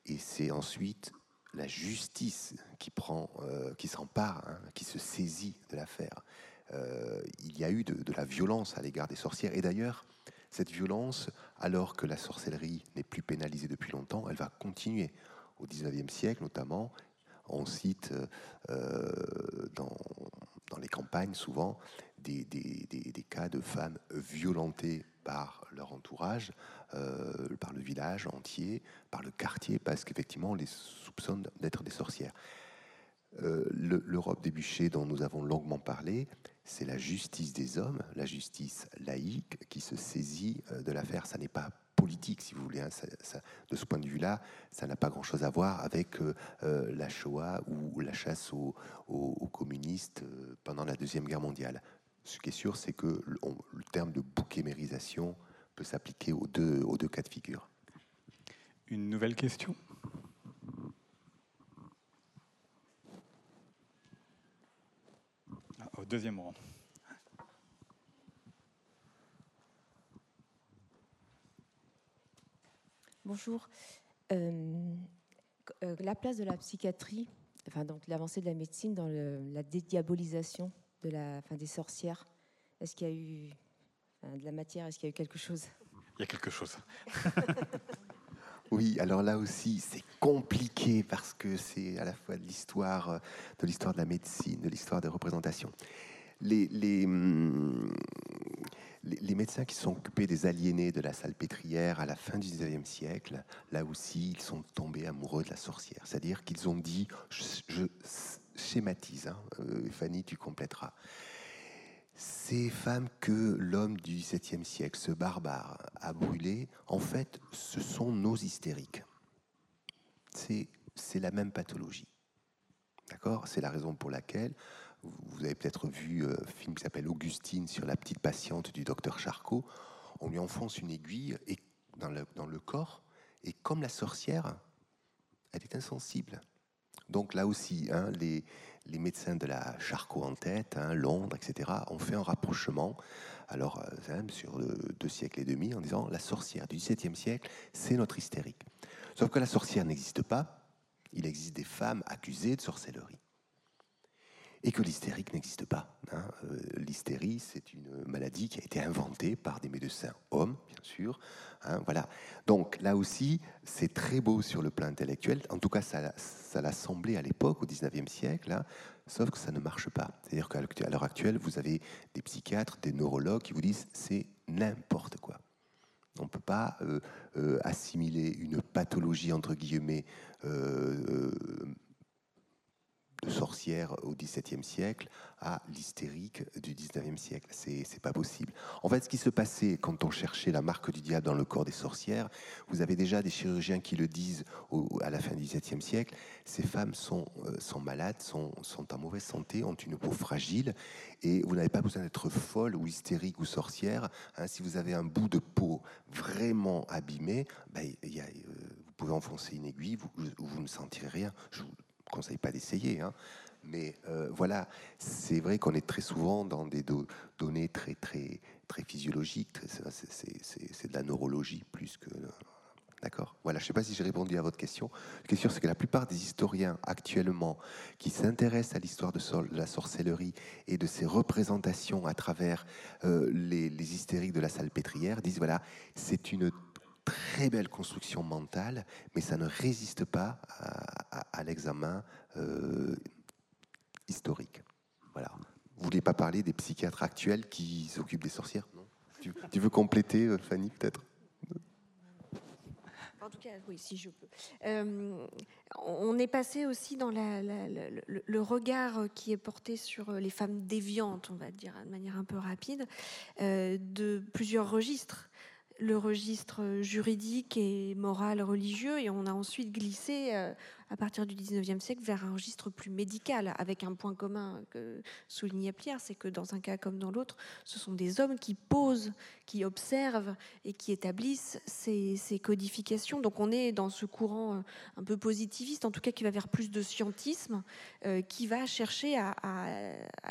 et c'est ensuite la justice qui prend, euh, qui s'empare, hein, qui se saisit de l'affaire. il y a eu de, la violence à l'égard des sorcières, et d'ailleurs, cette violence, alors que la sorcellerie n'est plus pénalisée depuis longtemps, elle va continuer au XIXe siècle notamment. On cite dans, dans les campagnes souvent des, cas de femmes violentées par leur entourage, euh, par le village entier, par le quartier, parce qu'effectivement on les soupçonne d'être des sorcières. Euh, L'Europe des bûchers dont nous avons longuement parlé, c'est la justice des hommes, la justice laïque qui se saisit euh, de l'affaire. Ça n'est pas politique, si vous voulez. Hein. de ce point de vue-là, ça n'a pas grand-chose à voir avec euh, euh, la Shoah ou la chasse aux, communistes euh, pendant la Deuxième Guerre mondiale. Ce qui est sûr, c'est que le, terme de bouquémérisation peut s'appliquer aux deux, cas de figure. Une nouvelle question? Ah, Au deuxième rang. Bonjour. Euh, euh, la place de la psychiatrie, enfin donc l'avancée de la médecine dans la dédiabolisation de la, fin, des sorcières. Est-ce qu'il y a eu de la matière Est-ce qu'il y a eu quelque chose? Il y a quelque chose. (laughs) Oui, alors là aussi, c'est compliqué parce que c'est à la fois de l'histoire, de l'histoire de la médecine, de l'histoire des représentations. Les, les, hum, les, médecins qui sont occupés des aliénés de la salpêtrière à la fin du XIXe siècle, là aussi, ils sont tombés amoureux de la sorcière. C'est-à-dire qu'ils ont dit, je, schématise, hein, euh, Fanny, tu compléteras. Ces femmes que l'homme du XVIIe siècle, ce barbare, a brûlées, en fait, ce sont nos hystériques. C'est la même pathologie. D'accord? C'est la raison pour laquelle vous avez peut-être vu euh, un film qui s'appelle Augustine sur la petite patiente du docteur Charcot. On lui enfonce une aiguille dans, le, corps, et comme la sorcière, elle est insensible. Donc là aussi, hein, les, médecins de la Charcot en tête, hein, Londres, etc., ont fait un rapprochement, alors euh, hein, sur deux siècles et demi, en disant la sorcière du XVIIe siècle, c'est notre hystérique. Sauf que la sorcière n'existe pas. Il existe des femmes accusées de sorcellerie et que l'hystérique n'existe pas. Hein. Euh, l'hystérie, c'est une maladie qui a été inventée par des médecins hommes, bien sûr. Hein, voilà. Donc là aussi, c'est très beau sur le plan intellectuel. En tout cas, ça, ça l'a semblé à l'époque, au 19e siècle, hein, sauf que ça ne marche pas. C'est-à-dire qu'à l'heure actuelle, vous avez des psychiatres, des neurologues qui vous disent c'est n'importe quoi. On ne peut pas euh, euh, assimiler une pathologie, entre guillemets, de sorcière au XVIIe siècle à l'hystérique du XIXe siècle. C'est pas possible. En fait, ce qui se passait quand on cherchait la marque du diable dans le corps des sorcières, vous avez déjà des chirurgiens qui le disent à la fin du XVIIe siècle. Ces femmes sont, euh, sont malades, sont, sont en mauvaise santé, ont une peau fragile, et vous n'avez pas besoin d'être folle ou hystérique ou sorcière. Hein. si vous avez un bout de peau vraiment abîmé, ben, y a, euh, vous pouvez enfoncer une aiguille, vous, vous ne sentirez rien. Je conseille pas d'essayer, hein. mais euh, voilà, c'est vrai qu'on est très souvent dans des données très très très physiologiques. C'est de la neurologie plus que D'accord Voilà, je ne sais pas si j'ai répondu à votre question. La question, c'est que la plupart des historiens actuellement qui s'intéressent à l'histoire de, la sorcellerie et de ses représentations à travers euh, les, les, hystériques de la salpêtrière disent voilà, c'est une très belle construction mentale, mais ça ne résiste pas à, l'examen euh, historique. Voilà. Vous voulez pas parler des psychiatres actuels qui s'occupent des sorcières tu, veux compléter, euh, Fanny, peut-être? En tout cas, oui, si je peux. Euh, on est passé aussi dans le, regard qui est porté sur les femmes déviantes, on va dire de manière un peu rapide, de plusieurs registres le registre juridique et moral religieux et on a ensuite glissé à partir du 19e siècle vers un registre plus médical, avec un point commun que soulignait Pierre, c'est que dans un cas comme dans l'autre, ce sont des hommes qui posent, qui observent et qui établissent ces, codifications. Donc on est dans ce courant euh, un peu positiviste, en tout cas qui va vers plus de scientisme, euh, qui va chercher à,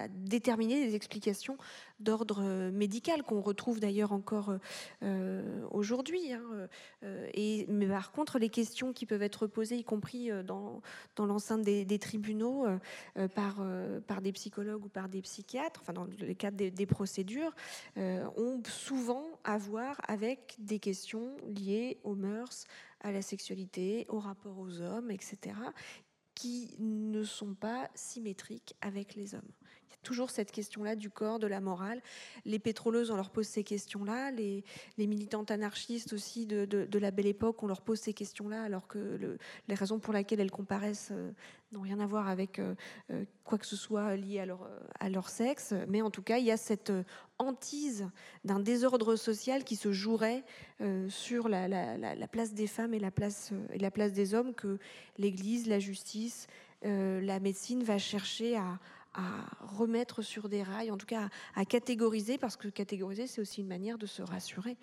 déterminer des explications d'ordre euh, médical qu'on retrouve d'ailleurs encore aujourd'hui. Hein, et mais par contre, les questions qui peuvent être posées, y compris dans, dans l'enceinte des, tribunaux euh, euh, par, euh, par des psychologues ou par des psychiatres, dans le cadre des, procédures, ont souvent à voir avec des questions liées aux mœurs, à la sexualité, au rapport aux hommes, etc., qui ne sont pas symétriques avec les hommes toujours cette question-là du corps, de la morale. Les pétroleuses, on leur pose ces questions-là. Les, militantes anarchistes aussi de, la belle époque, on leur pose ces questions-là, alors que les raisons pour lesquelles elles comparaissent euh, n'ont rien à voir avec euh, euh, quoi que ce soit lié à leur, sexe. Mais en tout cas, il y a cette hantise d'un désordre social qui se jouerait sur la, la, place des femmes et la place, et la place des hommes que l'Église, la justice, la médecine va chercher à, à remettre sur des rails, en tout cas à, catégoriser, parce que catégoriser, c'est aussi une manière de se rassurer.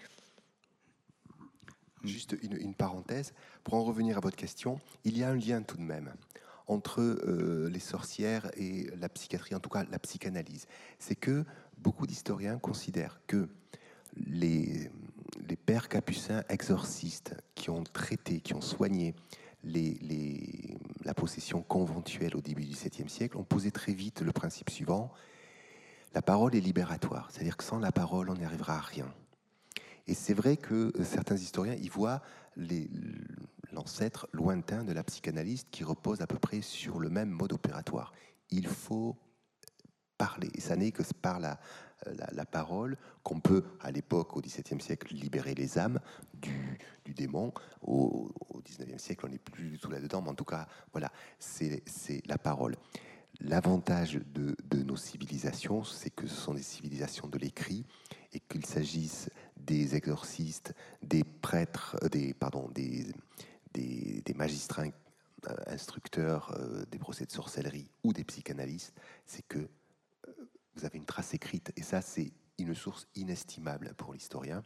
Juste une, parenthèse, pour en revenir à votre question, il y a un lien tout de même entre euh, les sorcières et la psychiatrie, en tout cas la psychanalyse. C'est que beaucoup d'historiens considèrent que les, les pères capucins exorcistes qui ont traité, qui ont soigné la possession conventuelle au début du XVIIe siècle ont posé très vite le principe suivant la parole est libératoire, c'est-à-dire que sans la parole, on n'y arrivera à rien. Et c'est vrai que certains historiens y voient l'ancêtre lointain de la psychanalyste qui repose à peu près sur le même mode opératoire. Il faut parler. Et ça n'est que par la, la, parole qu'on peut, à l'époque, au XVIIe siècle, libérer les âmes du, démon. Au, XIXe siècle, on n'est plus du tout là-dedans, mais en tout cas, voilà, c'est la parole. L'avantage de, nos civilisations, c'est que ce sont des civilisations de l'écrit et qu'il s'agisse des exorcistes, des prêtres, euh, des, pardon, des, des, magistrats euh, instructeurs euh, des procès de sorcellerie ou des psychanalystes, c'est que vous avez une trace écrite. Et ça, c'est une source inestimable pour l'historien.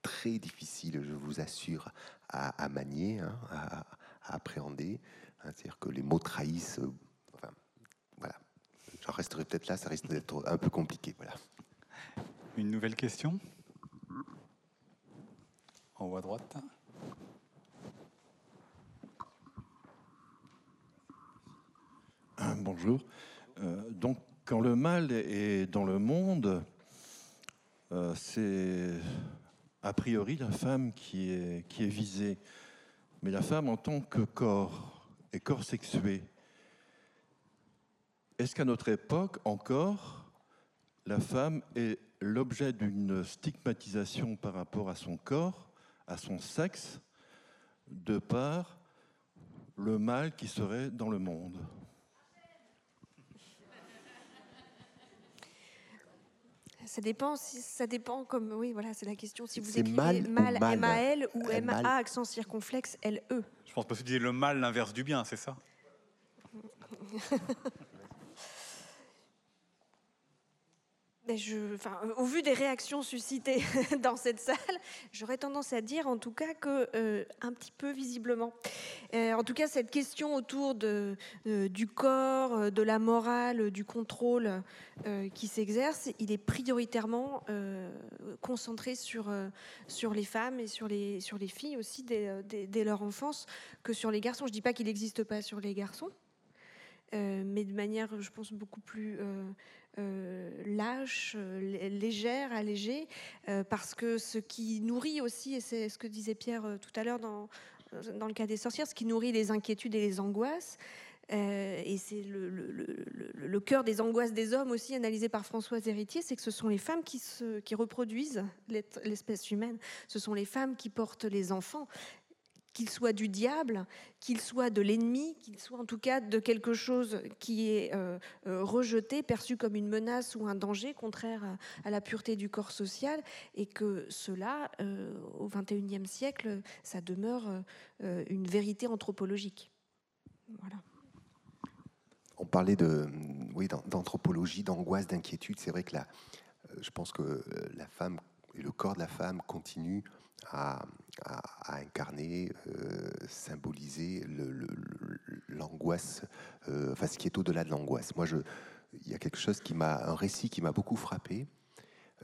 Très difficile, je vous assure, à, manier, hein, à, appréhender. Hein, c'est-à-dire que les mots trahissent. Euh, enfin, voilà. J'en resterai peut-être là, ça risque d'être un peu compliqué. Voilà. Une nouvelle question? En haut à droite. Bonjour. Euh, donc, quand le mal est dans le monde, euh, c'est a priori la femme qui est, qui est visée. Mais la femme en tant que corps et corps sexué, est-ce qu'à notre époque encore, la femme est l'objet d'une stigmatisation par rapport à son corps, à son sexe, de par le mal qui serait dans le monde? Ça dépend, ça dépend comme, oui, voilà, c'est la question. Si vous écrivez mal, mal, M-A-L ou M-A, accent circonflexe, L-E. Je pense que tu dis le mal, l'inverse du bien, c'est ça? (laughs) enfin, au vu des réactions suscitées (laughs) dans cette salle, j'aurais tendance à dire en tout cas que euh, un petit peu visiblement. Euh, en tout cas, cette question autour euh, du corps, de la morale, du contrôle qui s'exerce, il est prioritairement concentré sur, les femmes et sur les, filles aussi dès leur enfance que sur les garçons. Je ne dis pas qu'il n'existe pas sur les garçons. Mais de manière, je pense, beaucoup plus euh, lâche, euh, légère, allégée, euh, parce que ce qui nourrit aussi, et c'est ce que disait Pierre tout à l'heure dans, dans le cas des sorcières, ce qui nourrit les inquiétudes et les angoisses, et c'est le, le, cœur des angoisses des hommes aussi analysé par Françoise Héritier, c'est que ce sont les femmes qui, se, qui reproduisent l'espèce humaine, ce sont les femmes qui portent les enfants qu'il soit du diable, qu'il soit de l'ennemi, qu'il soit en tout cas de quelque chose qui est euh, euh, rejeté, perçu comme une menace ou un danger contraire à, la pureté du corps social, et que cela, euh, au XXIe siècle, ça demeure une vérité anthropologique. On parlait de, oui, d'anthropologie, d'angoisse, d'inquiétude. C'est vrai que je pense que la femme et le corps de la femme continue à, incarner, euh, symboliser l'angoisse, euh, enfin ce qui est au-delà de l'angoisse. Moi, il y a quelque chose qui m'a, un récit qui m'a beaucoup frappé.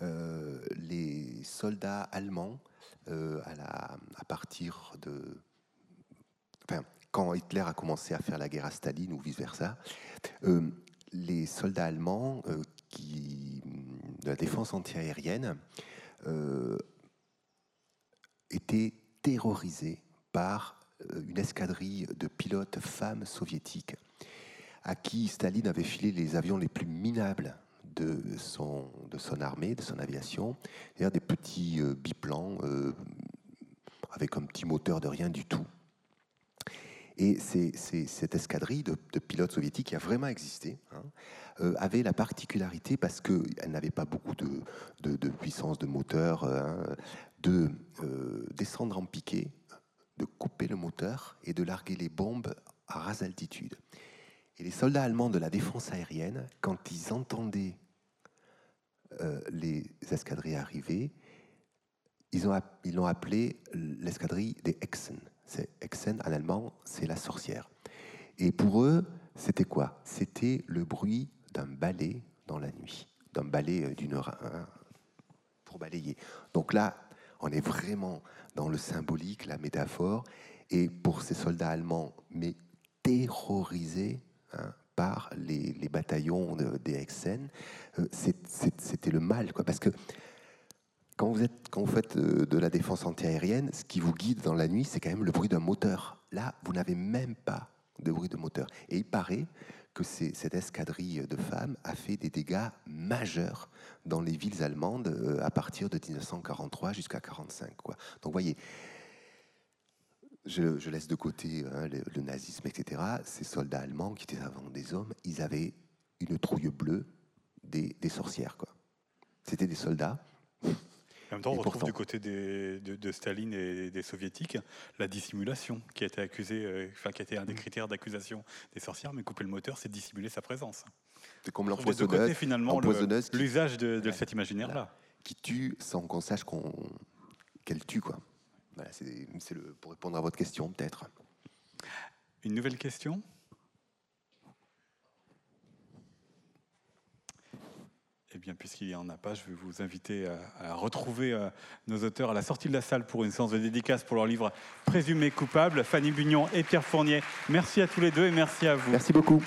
Euh, les soldats allemands, à, partir de, enfin, quand Hitler a commencé à faire la guerre à Staline ou vice versa, les soldats allemands de la défense antiaérienne était terrorisé par euh, une escadrille de pilotes femmes soviétiques à qui Staline avait filé les avions les plus minables de son, de son armée, de son aviation, c'est-à-dire des petits euh, biplans euh, avec un petit moteur de rien du tout. Et cette escadrille de, pilotes soviétiques qui a vraiment existé hein, avait la particularité, parce qu'elle n'avait pas beaucoup de, de, puissance de moteur, hein, de euh, descendre en piqué, de couper le moteur et de larguer les bombes à rase altitude. Et les soldats allemands de la défense aérienne, quand ils entendaient euh, les escadrilles arriver, ils l'ont ils appelé l'escadrille des Hexen. Hexen en allemand, c'est la sorcière. Et pour eux, c'était quoi? C'était le bruit d'un balai dans la nuit, d'un balai euh, d'une heure pour balayer. Donc là, on est vraiment dans le symbolique, la métaphore. Et pour ces soldats allemands, mais terrorisés hein, par les, bataillons des Hexen, euh, c'était le mal. Quoi, parce que quand vous, quand vous faites euh, de la défense antiaérienne, ce qui vous guide dans la nuit, c'est quand même le bruit d'un moteur. Là, vous n'avez même pas de bruit de moteur. Et il paraît que cette escadrille de femmes a fait des dégâts majeurs dans les villes allemandes euh, à partir de 1943 jusqu'à 1945. Quoi. Donc, voyez, je, laisse de côté hein, le, nazisme, etc. Ces soldats allemands qui étaient avant des hommes, ils avaient une trouille bleue des, des sorcières. C'était des soldats en même temps, on retrouve du côté de, Staline et des soviétiques la dissimulation qui a été accusée, euh, enfin qui a été un des mm. critères d'accusation des sorcières, mais couper le moteur, c'est dissimuler sa présence. C'est comme l'empoisonneuse. finalement l'usage de, cet imaginaire-là. Qui tue sans qu'on sache qu'elle tue, quoi. c'est pour répondre à votre question, peut-être. Une nouvelle question? Eh bien, puisqu'il n'y en a pas, je vais vous inviter à, retrouver euh, nos auteurs à la sortie de la salle pour une séance de dédicace pour leur livre Présumé coupable. Fanny Bugnon et Pierre Fournier, merci à tous les deux et merci à vous. Merci beaucoup.